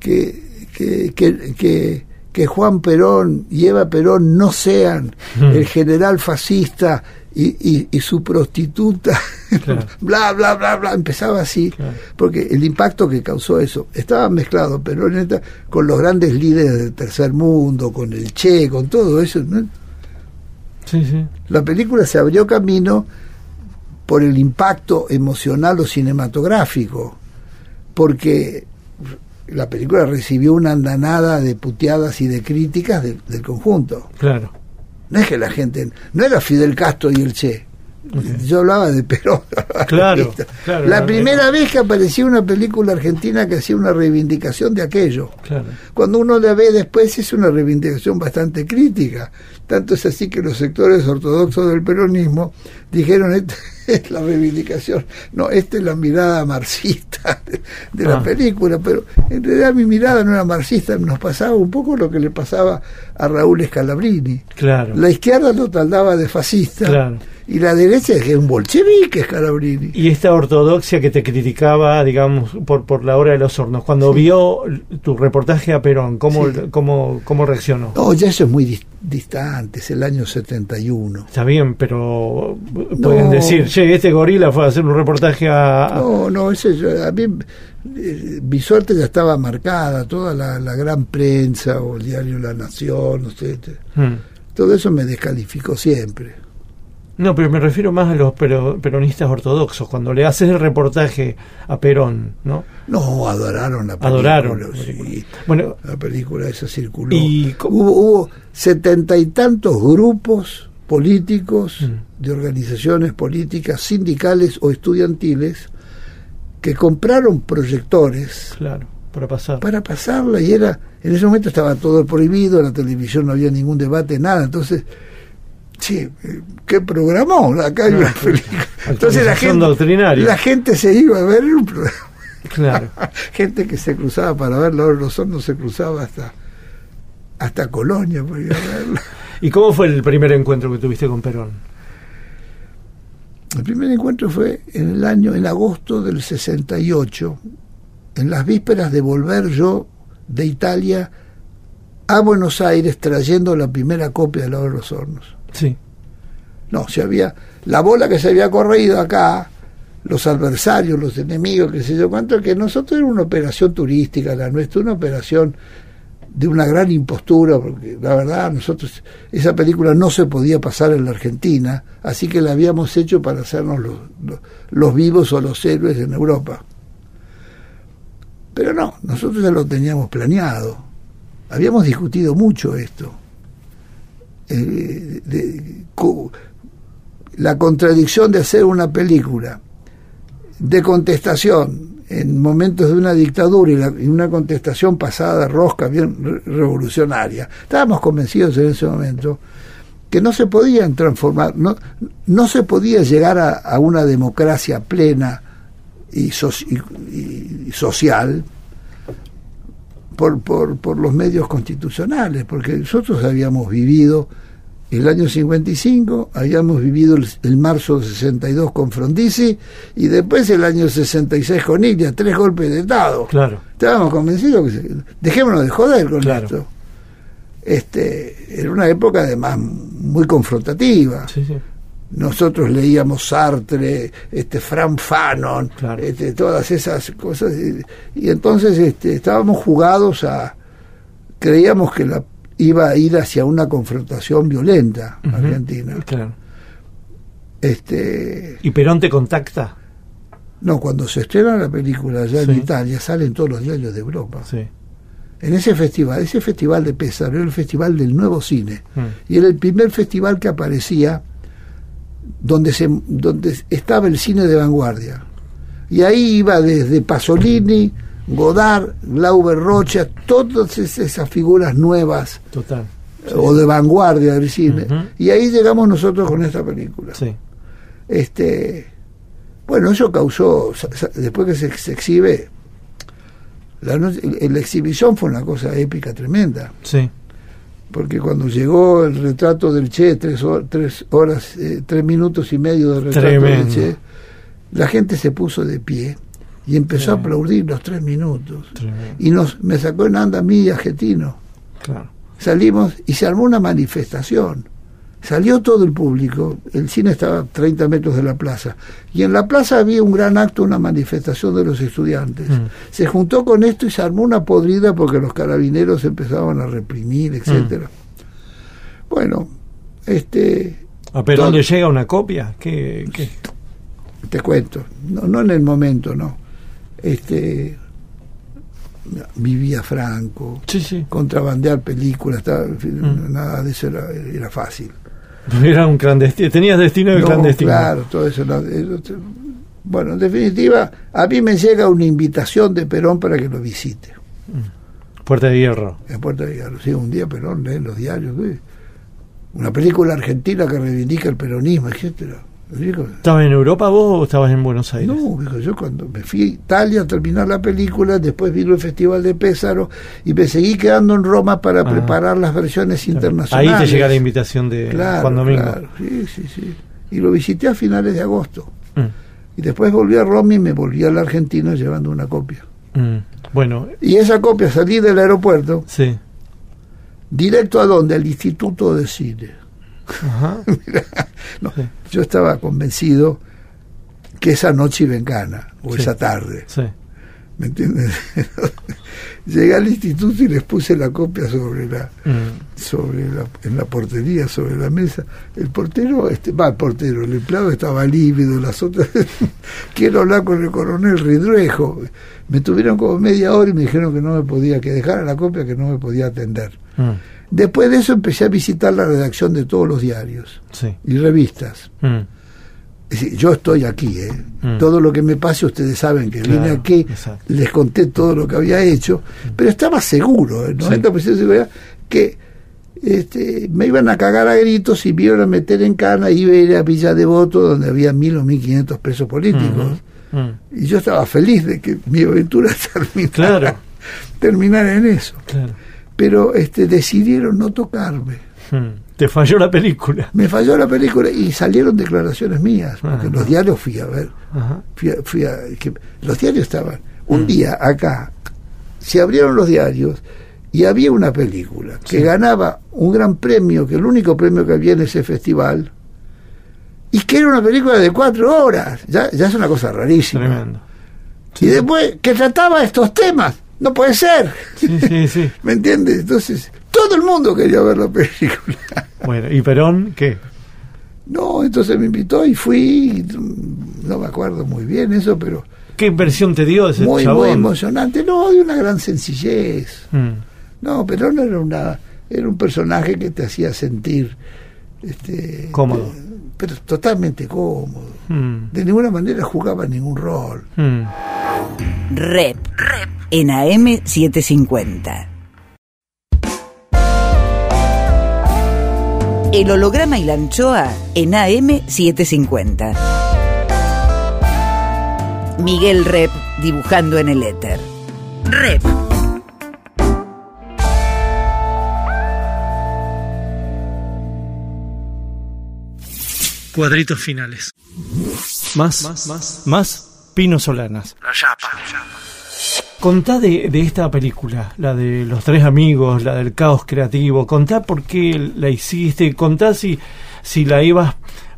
que, que, que, que, Juan Perón y Eva Perón no sean el general fascista y, y, su prostituta, bla, bla, bla, bla, empezaba así, porque el impacto que causó eso, estaba mezclado Perón con los grandes líderes del tercer mundo, con el Che, con todo eso. Sí, sí. La película se abrió camino por el impacto emocional o cinematográfico, porque la película recibió una andanada de puteadas y de críticas del conjunto. Claro. No es que la gente, no era Fidel Castro y el Che. Yo hablaba de Perón. Claro, claro la primera vez que apareció una película argentina que hacía una reivindicación de aquello. Claro. Cuando uno la ve después es una reivindicación bastante crítica. Tanto es así que los sectores ortodoxos del peronismo dijeron esta es la reivindicación. No, esta es la mirada marxista de, la Ah. película, pero en realidad mi mirada no era marxista, nos pasaba un poco lo que le pasaba a Raúl Scalabrini. Claro. La izquierda lo taldaba de fascista Claro. y la derecha es que es un bolchevique Scalabrini. Y esta ortodoxia que te criticaba, digamos, por, por la hora de los hornos, cuando vio tu reportaje a Perón, ¿cómo, Sí. cómo, cómo reaccionó? No, ya eso es muy dis- distante, es el año 71. Está bien, pero pueden No. decir, che, este gorila fue a hacer un reportaje a... No, no, ese, yo- a mí, eh, mi suerte ya estaba marcada, toda la, la gran prensa o el diario La Nación, no sé, te- Hmm. todo eso me descalificó siempre. No, pero me refiero más a los pero- peronistas ortodoxos, cuando le haces el reportaje a Perón, ¿no? No, adoraron la película. Adoraron la sí. película. Bueno, La película esa circuló. Y hubo, hubo setenta y tantos grupos políticos, Mm. de organizaciones políticas, sindicales o estudiantiles, que compraron proyectores claro, para pasar. para pasarla y era en ese momento estaba todo prohibido la televisión no había ningún debate nada. Entonces sí qué programó acá hay una película. Entonces la gente la gente se iba a ver un programa. Claro. gente que se cruzaba para verlo ahora los hornos se cruzaba hasta hasta Colonia para ir a verlo ¿Y cómo fue el primer encuentro que tuviste con Perón? el primer encuentro fue en el año en agosto del 68 en las vísperas de volver yo de Italia a Buenos Aires trayendo la primera copia de la de los hornos Sí. No, se había la bola que se había corrido acá, los adversarios, los enemigos, qué sé yo cuánto, que nosotros era una operación turística, la nuestra, una operación de una gran impostura, porque la verdad nosotros esa película no se podía pasar en la Argentina, así que la habíamos hecho para hacernos los, vivos o los héroes en Europa. Pero no, nosotros ya lo teníamos planeado, habíamos discutido mucho esto. Eh, la contradicción de hacer una película de contestación en momentos de una dictadura y, la- y una contestación pasada rosca bien re- revolucionaria. Estábamos convencidos en ese momento que no se podían transformar, no, no se podía llegar a, una democracia plena y- y social por, por, por los medios constitucionales, porque nosotros habíamos vivido el año 55, habíamos vivido el, el marzo de 62 con Frondizi y después el año 66 con Ilia, tres golpes de Estado. Claro. Estábamos convencidos que dejémonos de joder con Claro. esto. Este, era una época además muy confrontativa. Sí, sí. Nosotros leíamos Sartre, este Fran Fanon, Claro. este, todas esas cosas y, y entonces este, estábamos jugados a creíamos que la iba a ir hacia una confrontación violenta. Argentina. Claro. Este, ¿Y Perón te contacta? no, cuando se estrena la película allá Sí. en Italia salen todos los diarios de Europa. Sí. En ese festival, ese festival de Pésaro era el festival del nuevo cine Mm. y era el primer festival que aparecía donde, se, donde estaba el cine de vanguardia. Y ahí iba desde Pasolini, Godard, Glauber Rocha, todas es- esas figuras nuevas Total. o de vanguardia del cine. Ujú. Y ahí llegamos nosotros con esta película. Sí. Este, bueno, eso causó, después que se, se exhibe, la, noche- la exhibición fue una cosa épica tremenda, Sí. porque cuando llegó el retrato del Che, tres, hor- tres horas, eh, tres minutos y medio del retrato Tremendo. del Che, la gente se puso de pie y empezó a aplaudir los tres minutos. Tremendo. Y nos, me sacó en anda a mí y a Getino. Claro. Salimos y se armó una manifestación. Salió todo el público, el cine estaba a 30 metros de la plaza, y en la plaza había un gran acto, una manifestación de los estudiantes. Mm. Se juntó con esto y se armó una podrida porque los carabineros empezaban a reprimir, etcétera. Bueno, este, ¿A Perón Todo- le llega una copia? ¿Qué, qué? te cuento, no, no en el momento, no. Este, vivía Franco, Sí, sí. contrabandear películas, fin, Mm. nada de eso era, era fácil. Era un clandestino. Tenías destino de No, clandestino. Claro, todo eso. no, eso- bueno, en definitiva, a mí me llega una invitación de Perón para que lo visite. Puerta de Hierro. En Puerto de Hierro. Sí, un día Perón lee los diarios. Una película argentina que reivindica el peronismo, etcétera. ¿Estabas en Europa vos o estabas en Buenos Aires? No, yo cuando me fui a Italia a terminar la película, después vino el Festival de Pésaro y me seguí quedando en Roma para Ah. preparar las versiones Claro. internacionales. Ahí te llega la invitación de Claro, Juan Domingo. claro, sí, sí, sí. Y lo visité a finales de agosto. Mm, Y después volví a Roma y me volví a la Argentina llevando una copia. mm. Bueno, Y esa copia salí del aeropuerto, sí. directo a dónde? Al Instituto de Cine. Ajá. No, Sí. Yo estaba convencido que esa noche iba en gana, o Sí. esa tarde. Sí. ¿Me entiendes? Llegué al instituto y les puse la copia sobre la, Mm, sobre la, en la portería, sobre la mesa. El portero, este, va, el portero, el empleado estaba lívido, las otras, quiero hablar con el coronel Ridruejo. Me tuvieron como media hora y me dijeron que no me podía, que dejara la copia, que no me podía atender. mm, Después de eso empecé a visitar la redacción de todos los diarios sí. y revistas. Mm, Es decir, yo estoy aquí, ¿eh? Mm. Todo lo que me pase, ustedes saben que vine aquí, exacto. les conté todo lo que había hecho, pero estaba seguro, el 90% de seguridad, que este, me iban a cagar a gritos y me iban a meter en cana y iba a ir a Villa Devoto, donde había mil o mil quinientos presos políticos. mm. Y yo estaba feliz de que mi aventura terminara, Claro. terminara en eso. Claro. Pero este, decidieron no tocarme. Mm. Te falló la película. Me falló la película y salieron declaraciones mías, porque Ajá. los diarios fui a ver. Fui a- fui a- que los diarios estaban. Un Mm. día acá se abrieron los diarios y había una película que Sí. ganaba un gran premio, que el único premio que había en ese festival, y que era una película de cuatro horas. Ya, ya es una cosa rarísima. Tremendo. Y después que trataba estos temas. No puede ser. Sí, sí, sí. ¿Me entiendes? Entonces, todo el mundo quería ver la película. Bueno, ¿y Perón qué? No, entonces me invitó y fui. y, No me acuerdo muy bien eso, pero ¿Qué impresión te dio ese muy, chabón? muy emocionante. No, de una gran sencillez. Mm, No, pero no era una era un personaje que te hacía sentir este Cómodo. eh, pero totalmente cómodo. mm, De ninguna manera jugaba ningún rol. mm. Rep. Rep. En AM 750. El holograma y la anchoa en AM 750. Miguel Rep dibujando en el éter. Rep. Cuadritos finales. Más, más, más, Pino Solanas. La chapa. Contá de, de esta película, la de los tres amigos, la del caos creativo. Contá por qué la hiciste. Contá si, si la ibas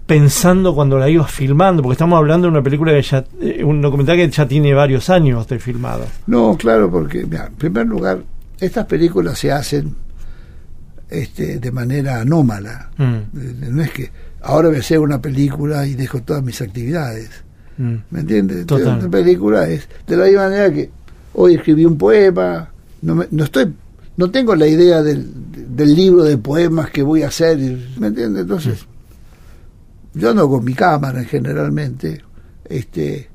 pensando cuando la ibas filmando, porque estamos hablando de una película que ya, eh, un documental que ya tiene varios años de filmado. No, claro, porque mira, en primer lugar, estas películas se hacen este, de manera anómala. Mm, Eh, No es que ahora voy a hacer una película y dejo todas mis actividades. mm, ¿Me entiendes? Total. Una película es de la misma manera que hoy escribí un poema, no, me- no estoy no tengo la idea del, del libro de poemas que voy a hacer, ¿me entiendes? Entonces, yo ando con mi cámara generalmente, este,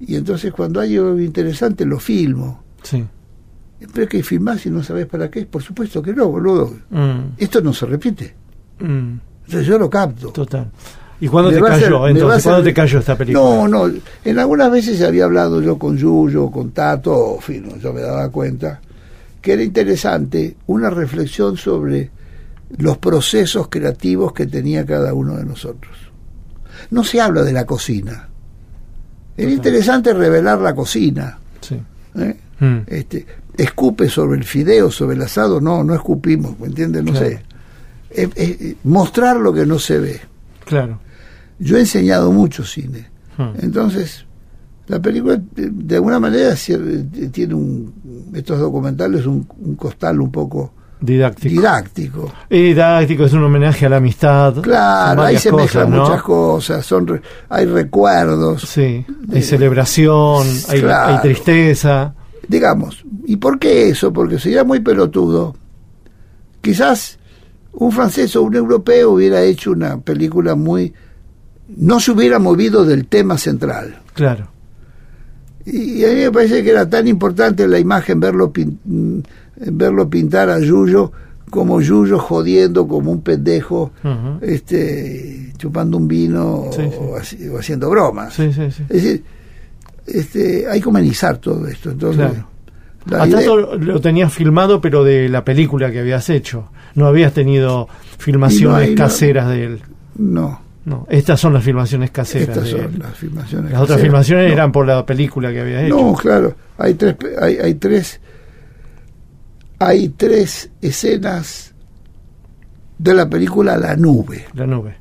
y entonces cuando hay algo interesante lo filmo. Sí. Pero es que filmás y no sabes para qué, por supuesto que no, boludo. Mm, Esto no se repite. mm, Entonces yo lo capto. total. ¿Y cuándo te cayó? hacer- entonces, hacer- ¿cuándo te cayó esta película? No, no. En algunas veces había hablado yo con Yuyo, con Tato, en fin, yo me daba cuenta que era interesante una reflexión sobre los procesos creativos que tenía cada uno de nosotros. No se habla de la cocina. Era interesante revelar la cocina. Sí. ¿eh? Mm, Este, escupe sobre el fideo, sobre el asado, no, no escupimos, ¿me entiendes? No Claro. sé. Mostrar lo que no se ve. claro. Yo he enseñado mucho cine. Mm, Entonces, la película de, alguna manera sie- tiene un, estos documentales un, un costal un poco didáctico. didáctico. Didáctico es un homenaje a la amistad. Claro, ahí se mezclan muchas cosas, son re- hay recuerdos, Sí, hay celebración, hay, Claro. hay tristeza. digamos. ¿Y por qué eso? Porque sería muy pelotudo. Quizás un francés o un europeo hubiera hecho una película muy... no se hubiera movido del tema central. Claro. Y a mí me parece que era tan importante la imagen verlo, pin- mm, verlo pintar a Yuyo como Yuyo jodiendo como un pendejo, este, chupando un vino Sí. O, haci- o haciendo bromas. Sí. Es decir, este, hay que humanizar todo esto. Entonces, Claro. la A Tato lo tenías filmado, pero de la película que habías hecho. No habías tenido filmaciones no. caseras de él. no, No, estas son las filmaciones caseras estas son las filmaciones. Las otras caseras. filmaciones No, eran por la película que habías hecho. No, claro, hay tres, hay, hay tres, hay tres escenas de la película La Nube. La nube.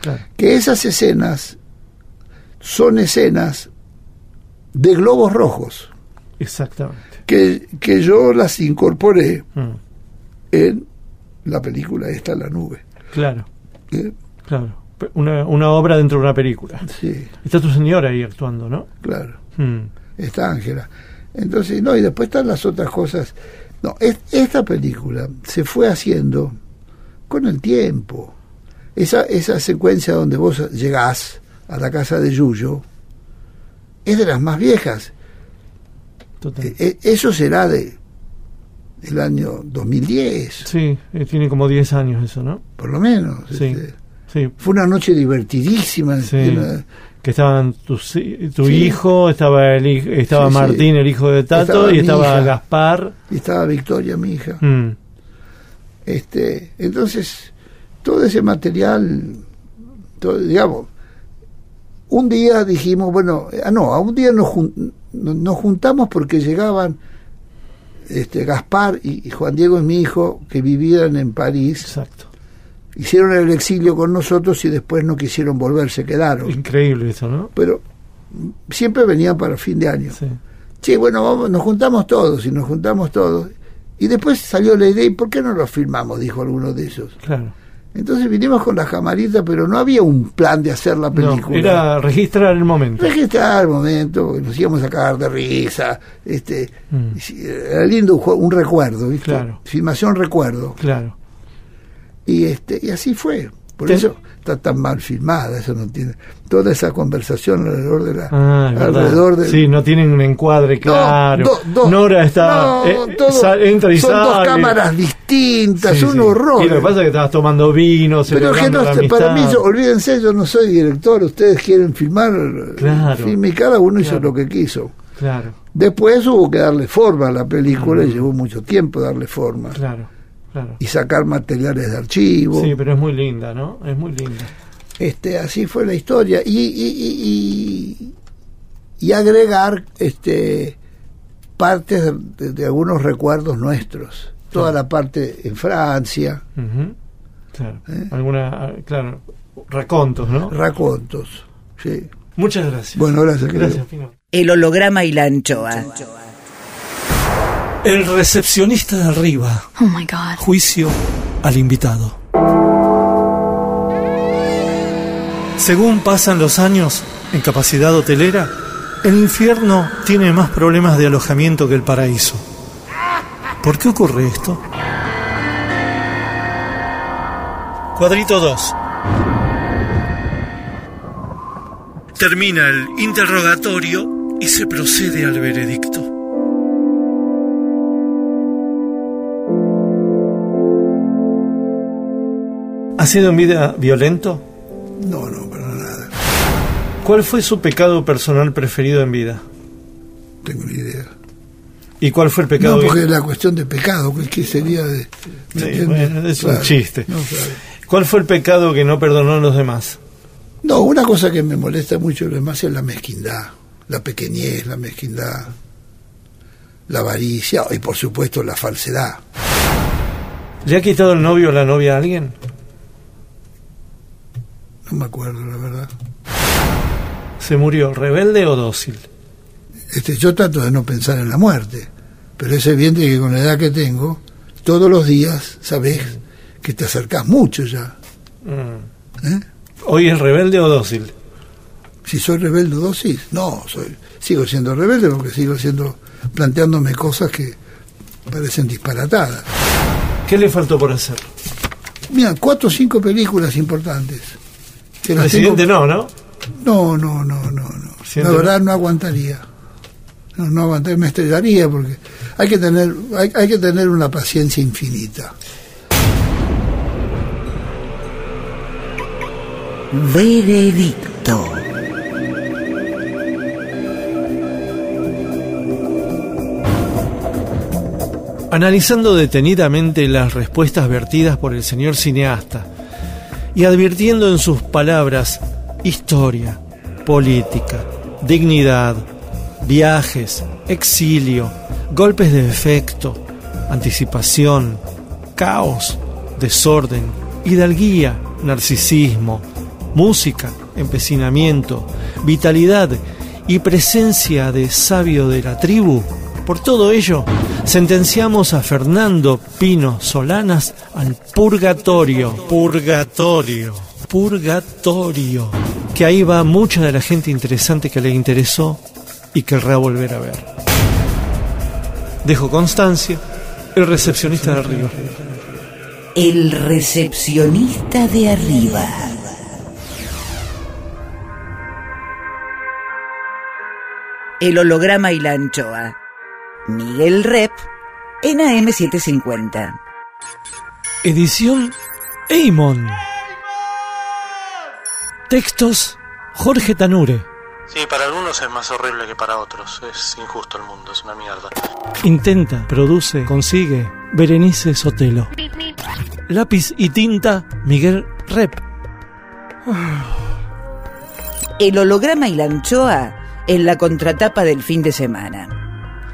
Claro. que esas escenas son escenas de globos rojos, Exactamente. que, que yo las incorporé Mm, en la película esta, La Nube. Claro, ¿eh? claro. Una, una obra dentro de una película. Sí, Está tu señora ahí actuando, ¿no? claro, Mm, está Ángela. Entonces, no, y después están las otras cosas. No, es- esta película se fue haciendo con el tiempo. Esa, esa secuencia donde vos llegás a la casa de Yuyo es de las más viejas. total. Eh, eh, eso será de del año 2010, Sí, eh, tiene como 10 años eso, ¿no? por lo menos. Sí. este. Sí, Fue una noche divertidísima. Sí. que estaban tu Sí. hijo, estaba el estaba. Martín, el hijo de Tato, Estaba y estaba hija. Gaspar. y estaba Victoria, mi hija. Mm, Este, entonces, todo ese material, todo, digamos, un día dijimos, bueno, ah, no, a un día nos, jun- nos juntamos porque llegaban este, Gaspar y, y Juan Diego y mi hijo, que vivían en París, exacto. Hicieron el exilio con nosotros y después no quisieron volver, se quedaron. Increíble eso, ¿no? Pero siempre venían para fin de año. Sí. Sí, bueno, vamos, nos juntamos todos y nos juntamos todos. Y después salió la idea, ¿y por qué no lo filmamos? Dijo alguno de ellos. Claro. Entonces vinimos con la camarita, pero no había un plan de hacer la No, película. era registrar el momento. registrar el momento, nos íbamos a cagar de risa. Este, Mm. Era lindo un, un recuerdo, ¿viste? Claro. Filmación recuerdo. Claro. Y este y así fue. Por Te- eso está tan mal filmada, eso no tiene. Toda esa conversación alrededor de la. Ah, alrededor de, Sí, no tienen un encuadre claro. do- do- Nora está. no, eh, todo- sal- entra y son dos cámaras distintas, Sí, un sí. horror. Y lo que pasa es que estabas tomando vino, Pero que no, la para mí, yo- olvídense, yo no soy director, ustedes quieren filmar, Claro. filme, y cada uno hizo lo que quiso. Claro, Después hubo que darle forma a la película, y llevó mucho tiempo darle forma. claro, claro. Y sacar materiales de archivo. Sí, pero es muy linda, ¿no? Es muy linda. Este, así fue la historia. Y, y, y, y- y agregar este, partes de, de- de algunos recuerdos nuestros. Toda la parte en Francia, Ujú. Claro. ¿Eh? Alguna, ah, claro, racontos, ¿no? racontos. Sí. Muchas gracias. Bueno, gracias. querido. gracias, Pino. El holograma y la anchoa. El recepcionista de arriba. Oh my God. Juicio al invitado. Según pasan los años en capacidad hotelera, el infierno tiene más problemas de alojamiento que el paraíso. ¿Por qué ocurre esto? Cuadrito 2. Termina el interrogatorio y se procede al veredicto. ¿Ha sido en vida violento? No, no, para nada. ¿Cuál fue su pecado personal preferido en vida? Tengo ni idea. ¿Y cuál fue el pecado? No, porque la cuestión de pecado, ¿qué sería de...? es un chiste. No, claro. ¿Cuál fue el pecado que no perdonó a los demás? No, una cosa que me molesta mucho de los demás es la mezquindad, la pequeñez, la mezquindad, la avaricia y por supuesto la falsedad. ¿Le ha quitado el novio o la novia a alguien? No me acuerdo, la verdad. ¿Se murió rebelde o dócil? Este, yo trato de no pensar en la muerte, pero es evidente que con la edad que tengo, todos los días sabes que te acercás mucho ya. Mm. ¿eh? ¿Hoy es rebelde o dócil? Si soy rebelde o dócil, no, soy, sigo siendo rebelde porque sigo siendo planteándome cosas que parecen disparatadas. ¿Qué le faltó por hacer? Mira, cuatro o cinco películas importantes. Que las Presidente tengo- no, ¿no? No, no, no, no, no. Presidente La verdad no aguantaría. No, no aguantaría, me estrellaría porque hay que tener, hay, hay que tener una paciencia infinita. Veredicto. Analizando detenidamente las respuestas vertidas por el señor cineasta y advirtiendo en sus palabras historia, política, dignidad, viajes, exilio, golpes de efecto, anticipación, caos, desorden, hidalguía, narcisismo, música, empecinamiento, vitalidad y presencia de sabio de la tribu. Por todo ello, sentenciamos a Fernando Pino Solanas al purgatorio. Purgatorio. Purgatorio. Que ahí va mucha de la gente interesante que le interesó y querrá volver a ver. Dejo constancia, el recepcionista de arriba. El recepcionista de arriba. El holograma y la anchoa. Miguel Rep en AM750. Edición Eimon. Textos Jorge Tanure. Sí, para algunos es más horrible que para otros. Es injusto el mundo, es una mierda. Intenta, produce, consigue Berenice Sotelo. Lápiz y tinta Miguel Rep. El holograma y la anchoa en la contratapa del fin de semana.